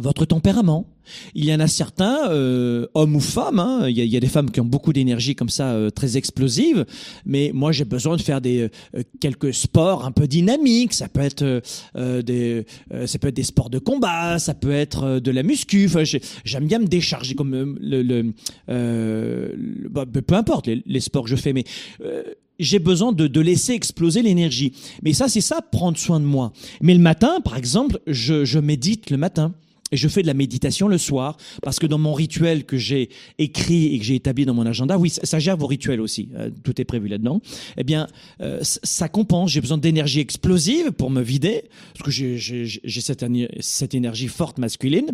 votre tempérament. Il y en a certains, euh, hommes ou femmes, hein, il, y a, des femmes qui ont beaucoup d'énergie comme ça, euh, très explosive, mais moi j'ai besoin de faire des euh, quelques sports un peu dynamiques. Ça peut être des, ça peut être des sports de combat, ça peut être de la muscu. J'aime bien me décharger comme le, bah, peu importe les, sports que je fais, mais j'ai besoin de, laisser exploser l'énergie. Mais ça, c'est ça, prendre soin de moi. Mais le matin, par exemple, je médite le matin. Et je fais de la méditation le soir parce que dans mon rituel que j'ai écrit et que j'ai établi dans mon agenda, oui, ça, gère vos rituels aussi, euh, tout est prévu là-dedans. Eh bien, euh, ça compense. J'ai besoin d'énergie explosive pour me vider parce que j'ai cette, cette énergie forte masculine.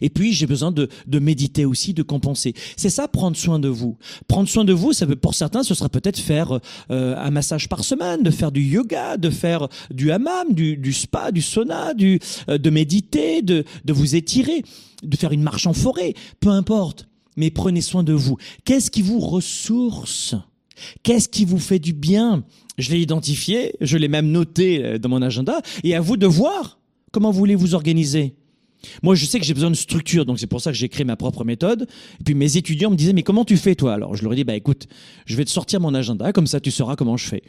Et puis, j'ai besoin de, méditer aussi, de compenser. C'est ça, prendre soin de vous. Prendre soin de vous, ça veut, pour certains, ce sera peut-être faire euh, un massage par semaine, de faire du yoga, de faire du hammam, du, spa, du sauna, euh, de méditer, de, de vous étirer, de faire une marche en forêt, peu importe. Mais prenez soin de vous. Qu'est-ce qui vous ressource? Qu'est-ce qui vous fait du bien? Je l'ai identifié, je l'ai même noté euh, dans mon agenda, et à vous de voir comment vous voulez vous organiser. Moi, je sais que j'ai besoin de structure, donc c'est pour ça que j'ai créé ma propre méthode. Et puis mes étudiants me disaient, mais comment tu fais toi Alors? Je leur ai dit, bah écoute, je vais te sortir mon agenda, comme ça tu sauras comment je fais.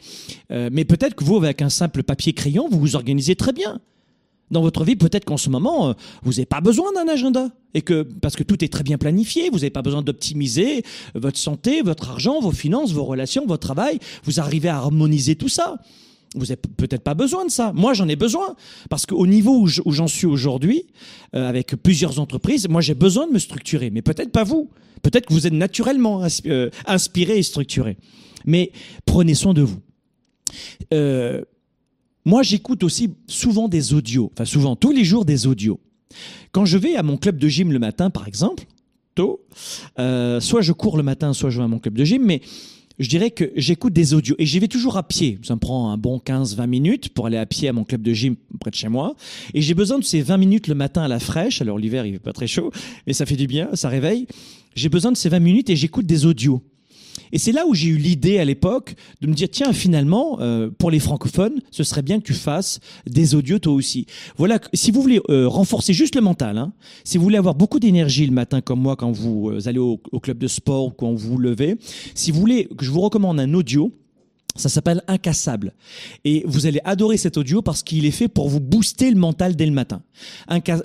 Euh, mais peut-être que vous, avec un simple papier crayon, vous vous organisez très bien. Dans votre vie, peut-être qu'en ce moment, euh, vous n'avez pas besoin d'un agenda. Et que, parce que tout est très bien planifié, vous n'avez pas besoin d'optimiser votre santé, votre argent, vos finances, vos relations, votre travail. Vous arrivez à harmoniser tout ça. Vous n'avez peut-être pas besoin de ça. Moi, j'en ai besoin. Parce qu'au niveau où j'en suis aujourd'hui, euh, avec plusieurs entreprises, moi, j'ai besoin de me structurer. Mais peut-être pas vous. Peut-être que vous êtes naturellement euh, inspiré et structuré. Mais prenez soin de vous. Euh, moi, j'écoute aussi souvent des audios. Enfin, souvent, tous les jours, des audios. Quand je vais à mon club de gym le matin, par exemple, tôt, soit je cours le matin, soit je vais à mon club de gym, mais je dirais que j'écoute des audios et j'y vais toujours à pied. Ça me prend un bon 15-20 minutes pour aller à pied à mon club de gym près de chez moi. Et j'ai besoin de ces 20 minutes le matin à la fraîche. Alors l'hiver, il fait pas très chaud, mais ça fait du bien, ça réveille. J'ai besoin de ces 20 minutes et j'écoute des audios. Et c'est là où j'ai eu l'idée à l'époque de me dire tiens finalement euh, pour les francophones ce serait bien que tu fasses des audios toi aussi. Voilà si vous voulez euh, renforcer juste le mental, hein, si vous voulez avoir beaucoup d'énergie le matin comme moi quand vous euh, allez au, au, club de sport ou quand vous vous levez, si vous voulez que je vous recommande un audio ça s'appelle Incassable. Et vous allez adorer cet audio parce qu'il est fait pour vous booster le mental dès le matin.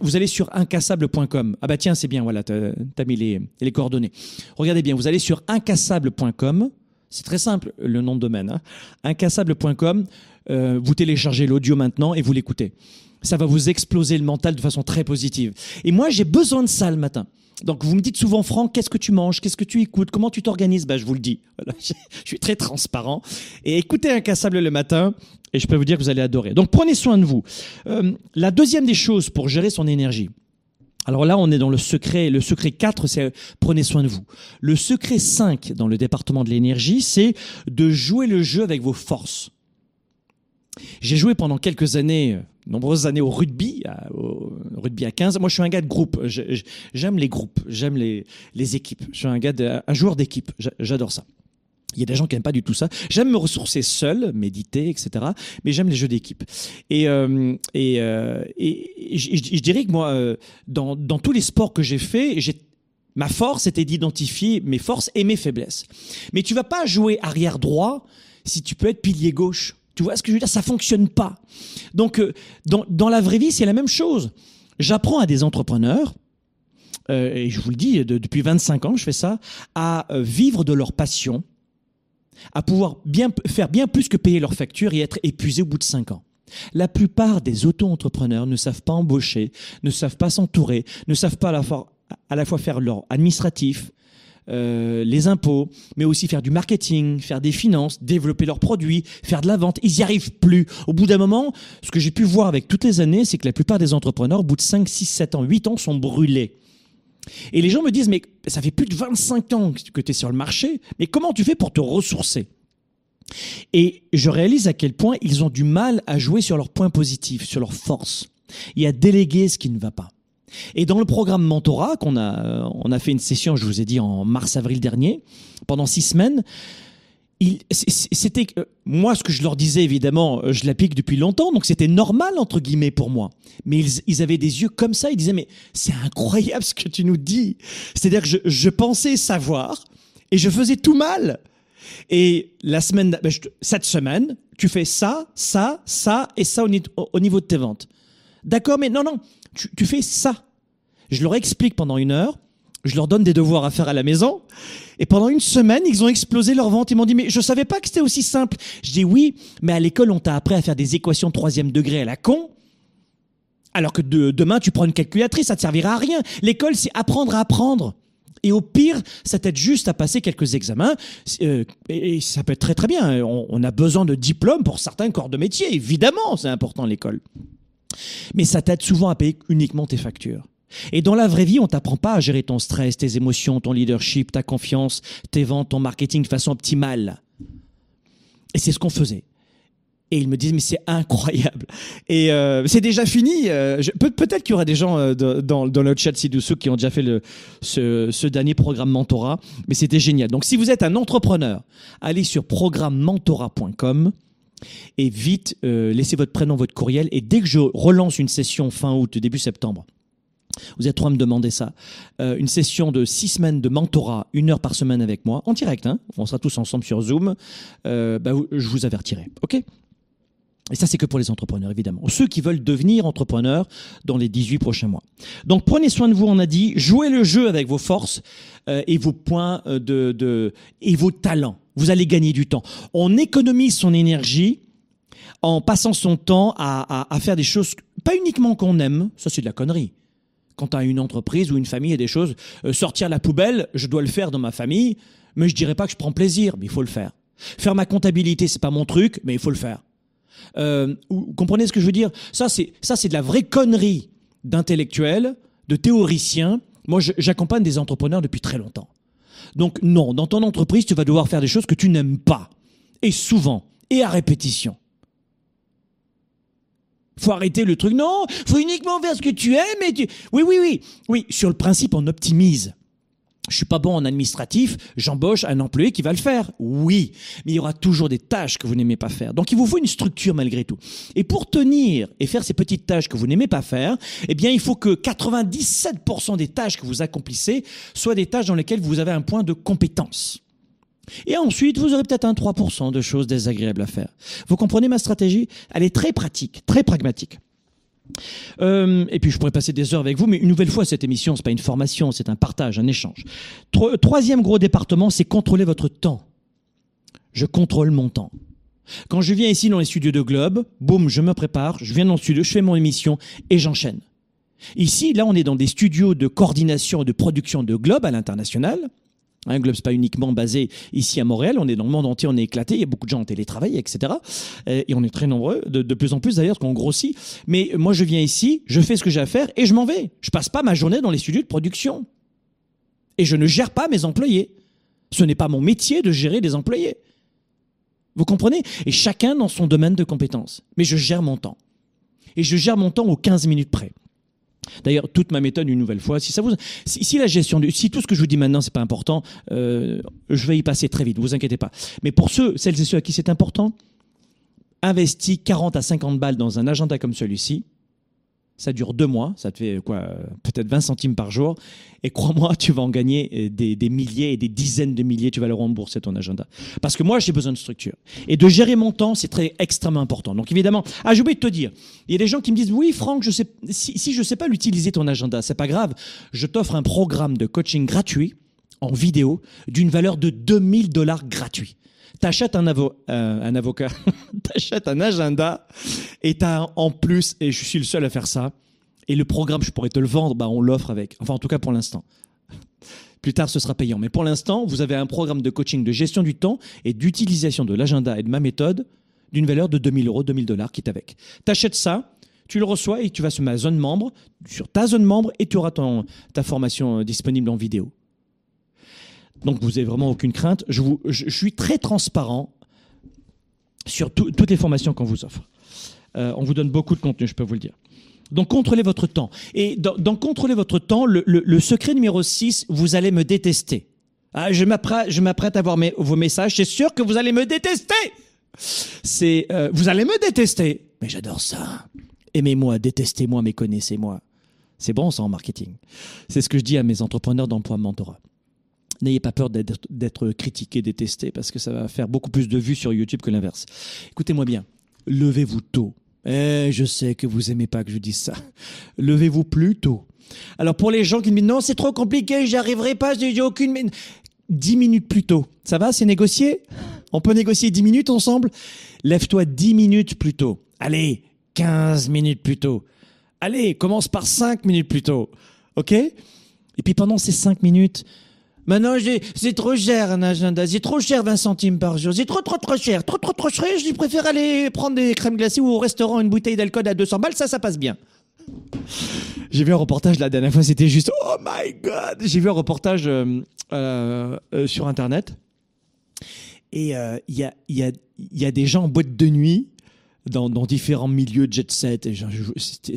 vous allez sur incassable.com. Ah bah tiens, c'est bien, voilà, t'as as mis les, les coordonnées. Regardez bien, vous allez sur incassable.com. C'est très simple, le nom de domaine. Hein. Incassable.com. euh, vous téléchargez l'audio maintenant et vous l'écoutez. Ça va vous exploser le mental de façon très positive. Et moi, j'ai besoin de ça le matin. Donc vous me dites souvent, Franck, qu'est-ce que tu manges, qu'est-ce que tu écoutes, comment tu t'organises? Ben je vous le dis. je suis très transparent. Et écoutez Incassable le matin, et je peux vous dire que vous allez adorer. Donc prenez soin de vous. Euh, la deuxième des choses pour gérer son énergie. Alors là, on est dans le secret. Le secret 4, c'est prenez soin de vous. Le secret 5 dans le département de l'énergie, c'est de jouer le jeu avec vos forces. J'ai joué pendant quelques années, euh, nombreuses années au rugby, au rugby à 15. Moi, je suis un gars de groupe. J'aime les groupes, j'aime les, équipes. Je suis un gars, un joueur d'équipe. J'adore ça. Il y a des gens qui n'aiment pas du tout ça. J'aime me ressourcer seul, méditer, etc. Mais j'aime les jeux d'équipe. Et, euh, euh, je, dirais que moi, dans, tous les sports que j'ai faits, Ma force était d'identifier mes forces et mes faiblesses. Mais tu vas pas jouer arrière droit si tu peux être pilier gauche. Tu vois ce que je veux dire? Ça fonctionne pas. Donc, euh, dans, dans la vraie vie, c'est la même chose. J'apprends à des entrepreneurs, euh, et je vous le dis, depuis 25 ans, je fais ça, à euh, vivre de leur passion, à pouvoir bien, faire bien plus que payer leurs factures et être épuisé au bout de 5 ans. La plupart des auto-entrepreneurs ne savent pas embaucher, ne savent pas s'entourer, ne savent pas à la fois, à la fois faire leur administratif, euh, les impôts, mais aussi faire du marketing, faire des finances, développer leurs produits, faire de la vente. Ils n'y arrivent plus. Au bout d'un moment, ce que j'ai pu voir avec toutes les années, c'est que la plupart des entrepreneurs, au bout de 5, 6, 7 ans, 8 ans, sont brûlés. Et les gens me disent, mais ça fait plus de 25 ans que tu es sur le marché, mais comment tu fais pour te ressourcer? Et je réalise à quel point ils ont du mal à jouer sur leurs points positifs, sur leurs forces, et à déléguer ce qui ne va pas. Et dans le programme Mentorat, qu'on a, euh, on a fait une session, je vous ai dit, en mars-avril dernier, pendant six semaines, c'était moi ce que je leur disais évidemment euh, je l'applique depuis longtemps donc c'était normal entre guillemets pour moi. Mais ils, avaient des yeux comme ça ils disaient mais c'est incroyable ce que tu nous dis. C'est-à-dire que je, je, pensais savoir et je faisais tout mal. Et la semaine ben, cette semaine tu fais ça ça ça et ça au niveau de tes ventes. D'accord mais non non tu, fais ça. Je leur explique pendant une heure, je leur donne des devoirs à faire à la maison, et pendant une semaine, ils ont explosé leur vente. Ils m'ont dit, mais je savais pas que c'était aussi simple. Je dis oui, mais à l'école, on t'a appris à faire des équations de troisième degré à la con. Alors que demain, tu prends une calculatrice, ça te servira à rien. L'école, c'est apprendre à apprendre. Et au pire, ça t'aide juste à passer quelques examens. Euh, et, ça peut être très très bien. On, on a besoin de diplômes pour certains corps de métier. Évidemment, c'est important l'école. Mais ça t'aide souvent à payer uniquement tes factures. Et dans la vraie vie, on t'apprend pas à gérer ton stress, tes émotions, ton leadership, ta confiance, tes ventes, ton marketing de façon optimale. Et c'est ce qu'on faisait. Et ils me disent mais c'est incroyable. Et euh, c'est déjà fini. Euh, peut-être qu'il y aura des gens euh, dans, dans le chat ci-dessous qui ont déjà fait ce, ce dernier programme mentorat, mais c'était génial. Donc si vous êtes un entrepreneur, allez sur programmementorat.com et vite, euh, laissez votre prénom, votre courriel. Et dès que je relance une session fin août, début septembre, vous êtes trois à me demander ça. Euh, une session de six semaines de mentorat, une heure par semaine avec moi, en direct. Hein, on sera tous ensemble sur Zoom. Euh, bah, je vous avertirai. OK? Et ça, c'est que pour les entrepreneurs, évidemment. Ceux qui veulent devenir entrepreneurs dans les 18 prochains mois. Donc, prenez soin de vous, on a dit. Jouez le jeu avec vos forces et vos points de, et vos talents. Vous allez gagner du temps. On économise son énergie en passant son temps à, à, à faire des choses, pas uniquement qu'on aime, ça c'est de la connerie. Quand as une entreprise ou une famille et des choses, euh, sortir la poubelle, je dois le faire dans ma famille, mais je dirais pas que je prends plaisir, mais il faut le faire. Faire ma comptabilité, c'est pas mon truc, mais il faut le faire. Euh, vous comprenez ce que je veux dire? Ça, c'est ça, c'est de la vraie connerie d'intellectuels, de théoriciens. Moi, j'accompagne des entrepreneurs depuis très longtemps. Donc non, dans ton entreprise, tu vas devoir faire des choses que tu n'aimes pas. Et souvent, et à répétition. Faut arrêter le truc. Non, faut uniquement faire ce que tu aimes et tu... Oui, oui, oui. Oui, sur le principe, on optimise. Je suis pas bon en administratif, j'embauche un employé qui va le faire. Oui, mais il y aura toujours des tâches que vous n'aimez pas faire. Donc il vous faut une structure malgré tout. Et pour tenir et faire ces petites tâches que vous n'aimez pas faire, eh bien il faut que 97% des tâches que vous accomplissez soient des tâches dans lesquelles vous avez un point de compétence. Et ensuite, vous aurez peut-être un 3% de choses désagréables à faire. Vous comprenez ma stratégie? Elle est très pratique, très pragmatique. Euh, et puis je pourrais passer des heures avec vous, mais une nouvelle fois, cette émission, c'est pas une formation, c'est un partage, un échange. troisième gros département, c'est contrôler votre temps. Je contrôle mon temps. Quand je viens ici dans les studios de Globe, boum, je me prépare, je viens dans le studio, je fais mon émission et j'enchaîne. Ici, là, on est dans des studios de coordination et de production de Globe à l'international. Un Globe, c'est pas uniquement basé ici à Montréal, on est dans le monde entier, on est éclaté, il y a beaucoup de gens en télétravail, etc. Et on est très nombreux, de, de plus en plus d'ailleurs, qu'on grossit. Mais moi, je viens ici, je fais ce que j'ai à faire et je m'en vais. Je passe pas ma journée dans les studios de production. Et je ne gère pas mes employés. Ce n'est pas mon métier de gérer des employés. Vous comprenez? Et chacun dans son domaine de compétences. Mais je gère mon temps. Et je gère mon temps aux 15 minutes près. D'ailleurs, toute ma méthode, une nouvelle fois, si vous, si, la gestion du, tout ce que je vous dis maintenant c'est pas important, euh, je vais y passer très vite. Vous inquiétez pas. Mais pour ceux, celles et ceux à qui c'est important, investis 40 à 50 balles dans un agenda comme celui-ci. Ça dure deux mois, ça te fait quoi, peut-être 20 centimes par jour. Et crois-moi, tu vas en gagner des, des, milliers et des dizaines de milliers, tu vas le rembourser ton agenda. Parce que moi, j'ai besoin de structure. Et de gérer mon temps, c'est très extrêmement important. Donc évidemment, ah, j'ai oublié de te dire, il y a des gens qui me disent, oui, Franck, je sais, si, si je sais pas l'utiliser ton agenda, c'est pas grave. Je t'offre un programme de coaching gratuit en vidéo d'une valeur de 2000 dollars gratuit. T'achètes un, avo euh, un avocat, t'achètes un agenda et t'as en plus, et je suis le seul à faire ça, et le programme, je pourrais te le vendre, bah on l'offre avec. Enfin, en tout cas pour l'instant. Plus tard, ce sera payant. Mais pour l'instant, vous avez un programme de coaching de gestion du temps et d'utilisation de l'agenda et de ma méthode d'une valeur de 2000 euros, 2000 dollars qui est avec. T'achètes ça, tu le reçois et tu vas sur ma zone membre, sur ta zone membre et tu auras ton, ta formation disponible en vidéo. Donc vous n'avez vraiment aucune crainte. Je, vous, je suis très transparent sur tout, toutes les formations qu'on vous offre. Euh, on vous donne beaucoup de contenu, je peux vous le dire. Donc contrôlez votre temps. Et dans, contrôler votre temps, le, secret numéro 6, vous allez me détester. Ah, je m'apprête à voir vos messages, c'est sûr que vous allez me détester. Euh, vous allez me détester. Mais j'adore ça. Aimez-moi, détestez-moi, mais connaissez-moi. C'est bon ça en marketing. C'est ce que je dis à mes entrepreneurs d'emploi mentorat. N'ayez pas peur d'être critiqué, détesté, parce que ça va faire beaucoup plus de vues sur YouTube que l'inverse. Écoutez-moi bien, levez-vous tôt. Eh, je sais que vous aimez pas que je dise ça. Levez-vous plus tôt. Alors pour les gens qui me disent non, c'est trop compliqué, j'y arriverai pas, j'ai aucune... Dix minutes plus tôt. Ça va, c'est négocié? On peut négocier dix minutes ensemble? Lève-toi dix minutes plus tôt. Allez, 15 minutes plus tôt. Allez, commence par cinq minutes plus tôt. OK? Et puis pendant ces cinq minutes, Maintenant, c'est trop cher un agenda. C'est trop cher 20 centimes par jour. C'est trop, trop, trop cher. Trop, trop, trop cher. Je préfère aller prendre des crèmes glacées ou au restaurant une bouteille d'alcool à 200 balles. Ça, ça passe bien. J'ai vu un reportage la dernière fois, c'était juste oh my god. J'ai vu un reportage euh, euh, euh, sur internet et il y, a, y, a, y a des gens en boîte de nuit dans, différents milieux de jet set.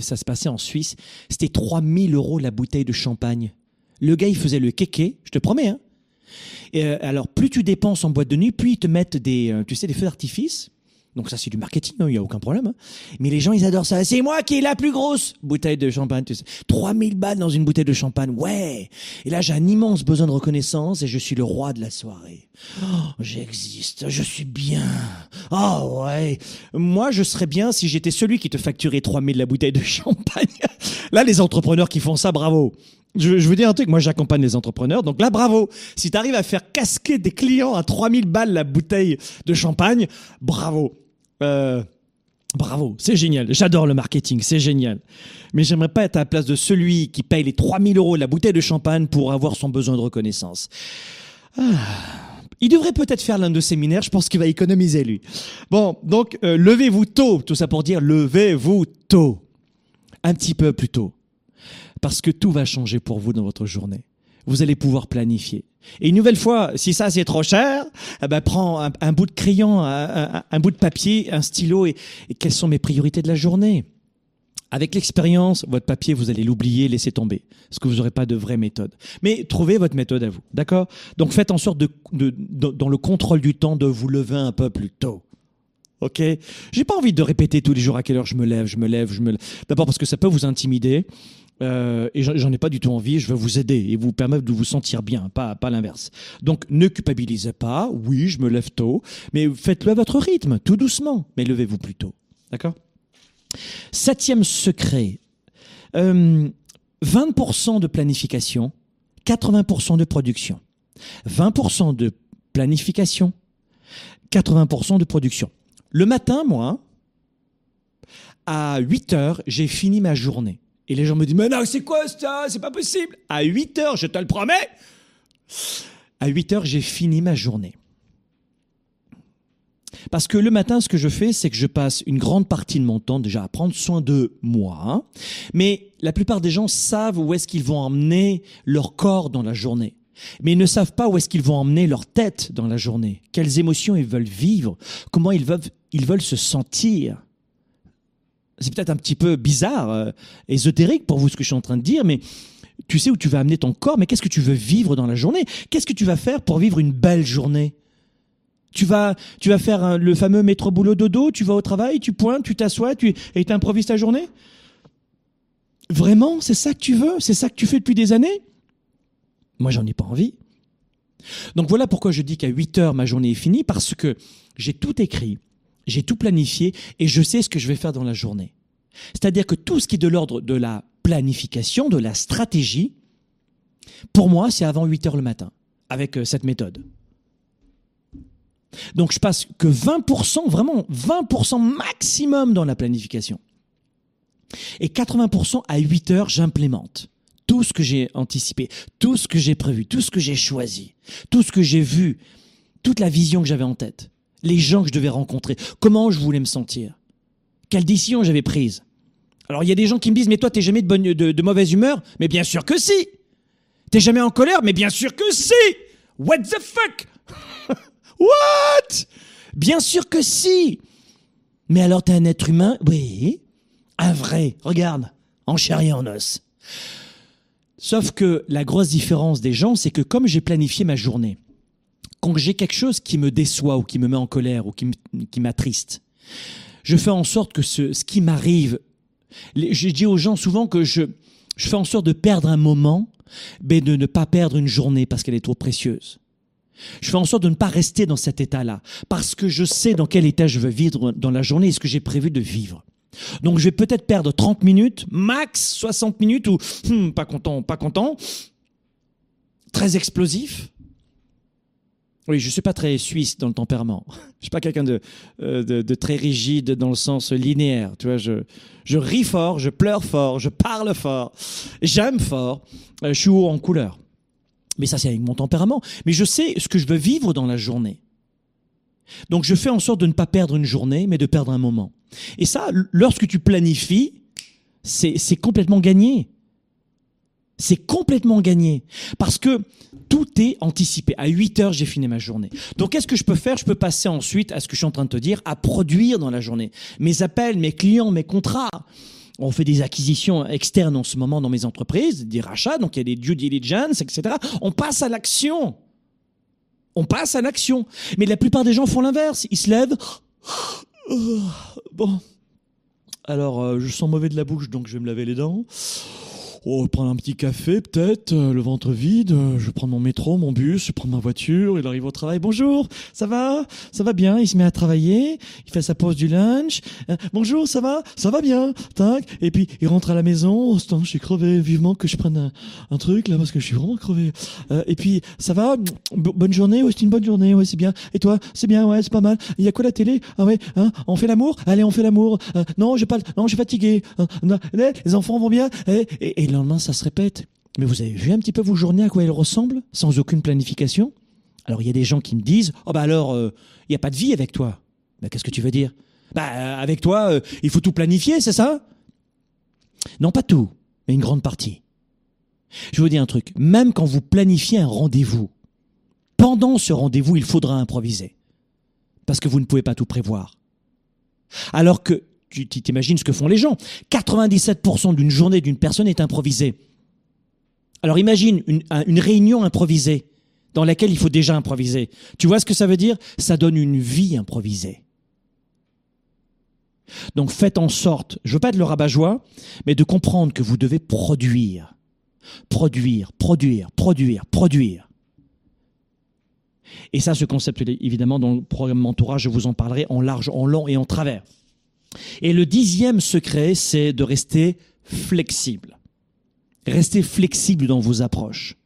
Ça se passait en Suisse. C'était 3000 euros la bouteille de champagne. Le gars, il faisait le kéké, je te promets. Hein. Et, euh, alors, plus tu dépenses en boîte de nuit, plus ils te mettent des, euh, tu sais, des feux d'artifice. Donc ça, c'est du marketing, il hein, n'y a aucun problème. Hein. Mais les gens, ils adorent ça. C'est moi qui ai la plus grosse bouteille de champagne. Tu sais. 3000 balles dans une bouteille de champagne. Ouais. Et là, j'ai un immense besoin de reconnaissance et je suis le roi de la soirée. Oh, j'existe. Je suis bien. Oh ouais. Moi, je serais bien si j'étais celui qui te facturait 3000 la bouteille de champagne. là, les entrepreneurs qui font ça, bravo. Je, je, vous dis un truc, moi j'accompagne les entrepreneurs, donc là bravo. Si tu arrives à faire casquer des clients à 3000 balles la bouteille de champagne, bravo. Euh, bravo, c'est génial. J'adore le marketing, c'est génial. Mais j'aimerais pas être à la place de celui qui paye les 3000 euros la bouteille de champagne pour avoir son besoin de reconnaissance. Ah. Il devrait peut-être faire l'un de séminaires, je pense qu'il va économiser lui. Bon, donc euh, levez-vous tôt, tout ça pour dire levez-vous tôt. Un petit peu plus tôt parce que tout va changer pour vous dans votre journée. Vous allez pouvoir planifier. Et une nouvelle fois, si ça c'est trop cher, eh ben prends un, bout de crayon, un, bout de papier, un stylo et, quelles sont mes priorités de la journée? Avec l'expérience, votre papier, vous allez l'oublier, laisser tomber, parce que vous n'aurez pas de vraie méthode. Mais trouvez votre méthode à vous, d'accord? Donc faites en sorte de, dans le contrôle du temps, de vous lever un peu plus tôt. Ok? J'ai pas envie de répéter tous les jours à quelle heure je me lève, je me lève, je me lève. D'abord parce que ça peut vous intimider. Euh, et j'en ai pas du tout envie, je veux vous aider et vous permettre de vous sentir bien, pas, pas l'inverse. Donc ne culpabilisez pas, oui, je me lève tôt, mais faites-le à votre rythme, tout doucement, mais levez-vous plus tôt. D'accord? Septième secret, euh, 20% de planification, 80% de production. 20% de planification, 80% de production. Le matin, moi, à 8 heures, j'ai fini ma journée. Et les gens me disent, mais non, c'est quoi ça? C'est pas possible. À 8 heures, je te le promets. À 8 heures, j'ai fini ma journée. Parce que le matin, ce que je fais, c'est que je passe une grande partie de mon temps déjà à prendre soin de moi. Hein. Mais la plupart des gens savent où est-ce qu'ils vont emmener leur corps dans la journée. Mais ils ne savent pas où est-ce qu'ils vont emmener leur tête dans la journée. Quelles émotions ils veulent vivre? Comment ils veulent, ils veulent se sentir? C'est peut-être un petit peu bizarre, euh, ésotérique pour vous ce que je suis en train de dire, mais tu sais où tu vas amener ton corps, mais qu'est-ce que tu veux vivre dans la journée? Qu'est-ce que tu vas faire pour vivre une belle journée? Tu vas, tu vas faire le fameux métro boulot dodo, tu vas au travail, tu pointes, tu t'assois, tu, et tu improvises ta journée? Vraiment, c'est ça que tu veux? C'est ça que tu fais depuis des années? Moi, j'en ai pas envie. Donc voilà pourquoi je dis qu'à 8 heures, ma journée est finie, parce que j'ai tout écrit, j'ai tout planifié, et je sais ce que je vais faire dans la journée. C'est-à-dire que tout ce qui est de l'ordre de la planification, de la stratégie, pour moi, c'est avant 8 heures le matin, avec euh, cette méthode. Donc je passe que 20%, vraiment 20% maximum dans la planification. Et 80% à 8 heures, j'implémente tout ce que j'ai anticipé, tout ce que j'ai prévu, tout ce que j'ai choisi, tout ce que j'ai vu, toute la vision que j'avais en tête, les gens que je devais rencontrer, comment je voulais me sentir, quelle décision j'avais prise? Alors il y a des gens qui me disent mais toi t'es jamais de, mauvaise humeur, mais bien sûr que si. T'es jamais en colère, mais bien sûr que si. What the fuck? What? Bien sûr que si. Mais alors t'es un être humain? Oui. Un vrai. Regarde. En chair et en os. Sauf que la grosse différence des gens, c'est que comme j'ai planifié ma journée, quand j'ai quelque chose qui me déçoit ou qui me met en colère ou qui m'attriste, je fais en sorte que ce, ce qui m'arrive, j'ai dit aux gens souvent que je, je fais en sorte de perdre un moment, mais de ne pas perdre une journée parce qu'elle est trop précieuse. Je fais en sorte de ne pas rester dans cet état-là, parce que je sais dans quel état je veux vivre dans la journée et ce que j'ai prévu de vivre. Donc je vais peut-être perdre 30 minutes, max 60 minutes, ou hmm, pas content, pas content, très explosif. Oui, je suis pas très suisse dans le tempérament. Je suis pas quelqu'un de, euh, de, de, très rigide dans le sens linéaire. Tu vois, je, je ris fort, je pleure fort, je parle fort, j'aime fort, euh, je suis haut en couleur. Mais ça, c'est avec mon tempérament. Mais je sais ce que je veux vivre dans la journée. Donc je fais en sorte de ne pas perdre une journée, mais de perdre un moment. Et ça, lorsque tu planifies, c'est complètement gagné. C'est complètement gagné. Parce que tout est anticipé. À 8 heures, j'ai fini ma journée. Donc, qu'est-ce que je peux faire? Je peux passer ensuite à ce que je suis en train de te dire, à produire dans la journée. Mes appels, mes clients, mes contrats on fait des acquisitions externes en ce moment dans mes entreprises, des rachats, donc il y a des due diligence, etc. On passe à l'action. On passe à l'action. Mais la plupart des gens font l'inverse. Ils se lèvent. Bon. Alors, euh, je sens mauvais de la bouche, donc je vais me laver les dents. Oh, prendre un petit café peut-être, euh, le ventre vide, euh, je prends mon métro, mon bus, je prends ma voiture, il arrive au travail. Bonjour, ça va? Ça va bien, il se met à travailler, il fait sa pause du lunch. Euh, bonjour, ça va? Ça va bien? Tac. Et puis il rentre à la maison, oh, je suis crevé, vivement que je prenne un, truc là parce que je suis vraiment crevé. et puis ça va? Bonne journée, ouais, c'est une bonne journée, ouais, c'est bien. Et toi? C'est bien, ouais, c'est pas mal. Il y a quoi la télé? Ah ouais, hein? On fait l'amour? Allez, on fait l'amour. non, j'ai pas non, je suis fatigué. les enfants vont bien? Et, et le lendemain, ça se répète. Mais vous avez vu un petit peu vos journées à quoi elles ressemblent, sans aucune planification? Alors il y a des gens qui me disent Oh bah alors, euh, il n'y a pas de vie avec toi. Bah, qu'est-ce que tu veux dire? Bah euh, avec toi, euh, il faut tout planifier, c'est ça? Non, pas tout, mais une grande partie. Je vous dis un truc, même quand vous planifiez un rendez-vous, pendant ce rendez-vous, il faudra improviser. Parce que vous ne pouvez pas tout prévoir. Alors que tu t'imagines ce que font les gens. 97% d'une journée d'une personne est improvisée. Alors imagine une, réunion improvisée dans laquelle il faut déjà improviser. Tu vois ce que ça veut dire? Ça donne une vie improvisée. Donc faites en sorte, je veux pas être le rabat-joie, mais de comprendre que vous devez produire. Produire, produire, produire, produire. Et ça, ce concept, évidemment, dans le programme Mentorat, je vous en parlerai en large, en long et en travers. Et le dixième secret, c'est de rester flexible. Restez flexible dans vos approches.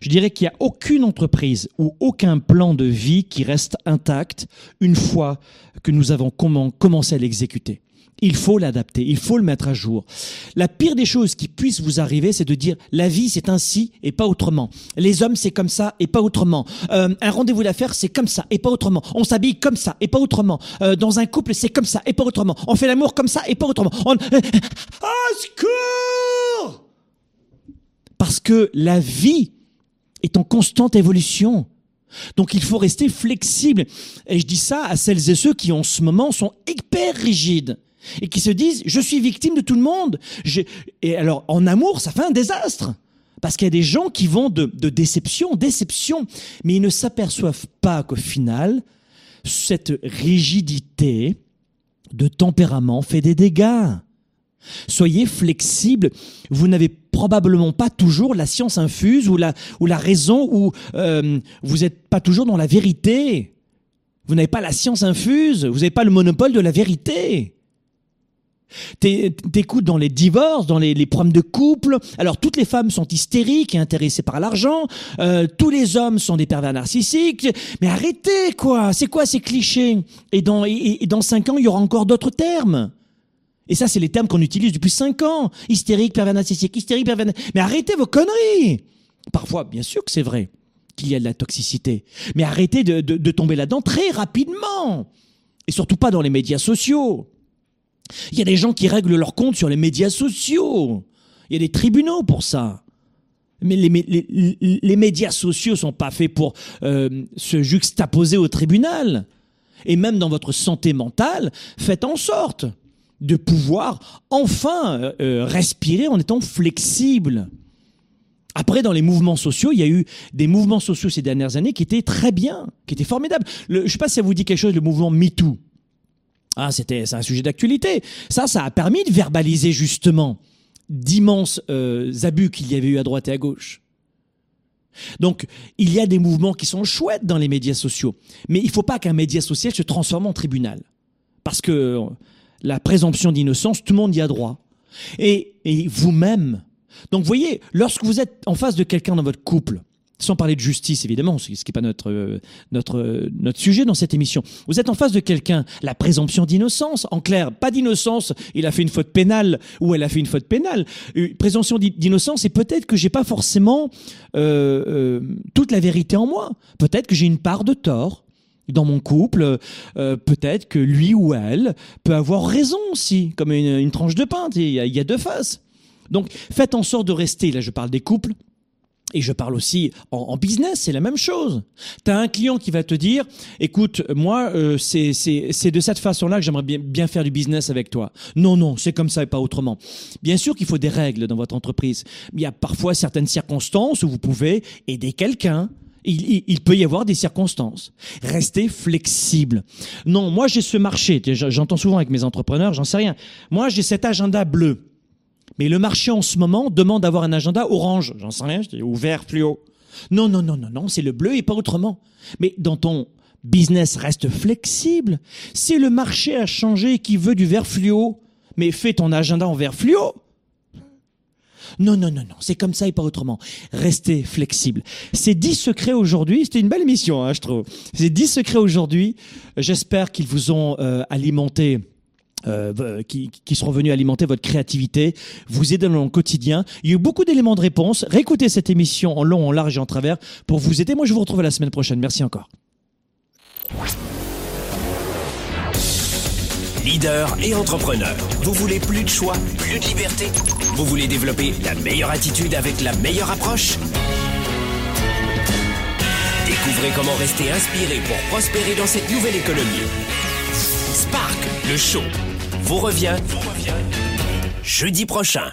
Je dirais qu'il n'y a aucune entreprise ou aucun plan de vie qui reste intact une fois que nous avons commencé à l'exécuter. Il faut l'adapter, il faut le mettre à jour. La pire des choses qui puissent vous arriver, c'est de dire la vie c'est ainsi et pas autrement. Les hommes c'est comme ça et pas autrement. Euh, un rendez-vous d'affaires c'est comme ça et pas autrement. On s'habille comme ça et pas autrement. Euh, dans un couple c'est comme ça et pas autrement. On fait l'amour comme ça et pas autrement. On... secours Parce que la vie est en constante évolution. Donc il faut rester flexible. Et je dis ça à celles et ceux qui en ce moment sont hyper rigides et qui se disent je suis victime de tout le monde. Et alors en amour, ça fait un désastre. Parce qu'il y a des gens qui vont de, déception en déception, mais ils ne s'aperçoivent pas qu'au final, cette rigidité de tempérament fait des dégâts. Soyez flexible. Vous n'avez probablement pas toujours la science infuse ou la, ou la raison ou euh, vous n'êtes pas toujours dans la vérité. Vous n'avez pas la science infuse. Vous n'avez pas le monopole de la vérité. T'écoutes dans les divorces, dans les, problèmes de couple. Alors toutes les femmes sont hystériques et intéressées par l'argent. Euh, tous les hommes sont des pervers narcissiques. Mais arrêtez quoi C'est quoi ces clichés? Et dans et, dans cinq ans, il y aura encore d'autres termes. Et ça, c'est les termes qu'on utilise depuis cinq ans. Hystérique, pervers narcissique, hystérique, pervers. Mais arrêtez vos conneries. Parfois, bien sûr que c'est vrai qu'il y a de la toxicité. Mais arrêtez de, de tomber là-dedans très rapidement. Et surtout pas dans les médias sociaux. Il y a des gens qui règlent leur compte sur les médias sociaux. Il y a des tribunaux pour ça. Mais les médias sociaux sont pas faits pour euh, se juxtaposer au tribunal. Et même dans votre santé mentale, faites en sorte de pouvoir enfin euh, euh, respirer en étant flexible. Après, dans les mouvements sociaux, il y a eu des mouvements sociaux ces dernières années qui étaient très bien, qui étaient formidables. je ne sais pas si ça vous dit quelque chose, le mouvement MeToo. Ah, c'était c'est un sujet d'actualité. Ça, ça a permis de verbaliser justement d'immenses euh, abus qu'il y avait eu à droite et à gauche. Donc, il y a des mouvements qui sont chouettes dans les médias sociaux, mais il ne faut pas qu'un média social se transforme en tribunal, parce que la présomption d'innocence, tout le monde y a droit. Et, et vous-même. Donc, voyez, lorsque vous êtes en face de quelqu'un dans votre couple, sans parler de justice évidemment, ce qui n'est pas notre euh, notre euh, notre sujet dans cette émission. Vous êtes en face de quelqu'un, la présomption d'innocence, en clair, pas d'innocence, il a fait une faute pénale ou elle a fait une faute pénale. Une présomption d'innocence, et peut-être que j'ai pas forcément euh, toute la vérité en moi. Peut-être que j'ai une part de tort dans mon couple. peut-être que lui ou elle peut avoir raison aussi, comme une, tranche de pain. Il y a deux faces. Donc faites en sorte de rester. Là, je parle des couples et je parle aussi en, business, c'est la même chose. Tu as un client qui va te dire, écoute, moi, euh, c'est de cette façon-là que j'aimerais bien, bien faire du business avec toi. Non, non, c'est comme ça et pas autrement. Bien sûr qu'il faut des règles dans votre entreprise. Il y a parfois certaines circonstances où vous pouvez aider quelqu'un. Il, il, peut y avoir des circonstances. Restez flexible. Non, moi j'ai ce marché. J'entends souvent avec mes entrepreneurs, j'en sais rien. Moi j'ai cet agenda bleu. Mais le marché en ce moment demande d'avoir un agenda orange. J'en sais rien, ou vert fluo. Non, non, non, non, non, c'est le bleu et pas autrement. Mais dans ton business, reste flexible. Si le marché a changé et qu'il veut du vert fluo, mais fais ton agenda en vert fluo. Non, non, non, non, c'est comme ça et pas autrement. Restez flexible. Ces dix secrets aujourd'hui, c'était une belle mission, hein, je trouve. Ces dix secrets aujourd'hui, j'espère qu'ils vous ont euh, alimenté euh, qui, seront venus alimenter votre créativité, vous aider dans le quotidien. Il y a eu beaucoup d'éléments de réponse. Réécoutez cette émission en long, en large et en travers pour vous aider. Moi, je vous retrouve la semaine prochaine. Merci encore. Leader et entrepreneur, vous voulez plus de choix, plus de liberté? Vous voulez développer la meilleure attitude avec la meilleure approche? Découvrez comment rester inspiré pour prospérer dans cette nouvelle économie. Spark, le show vous revient, jeudi prochain.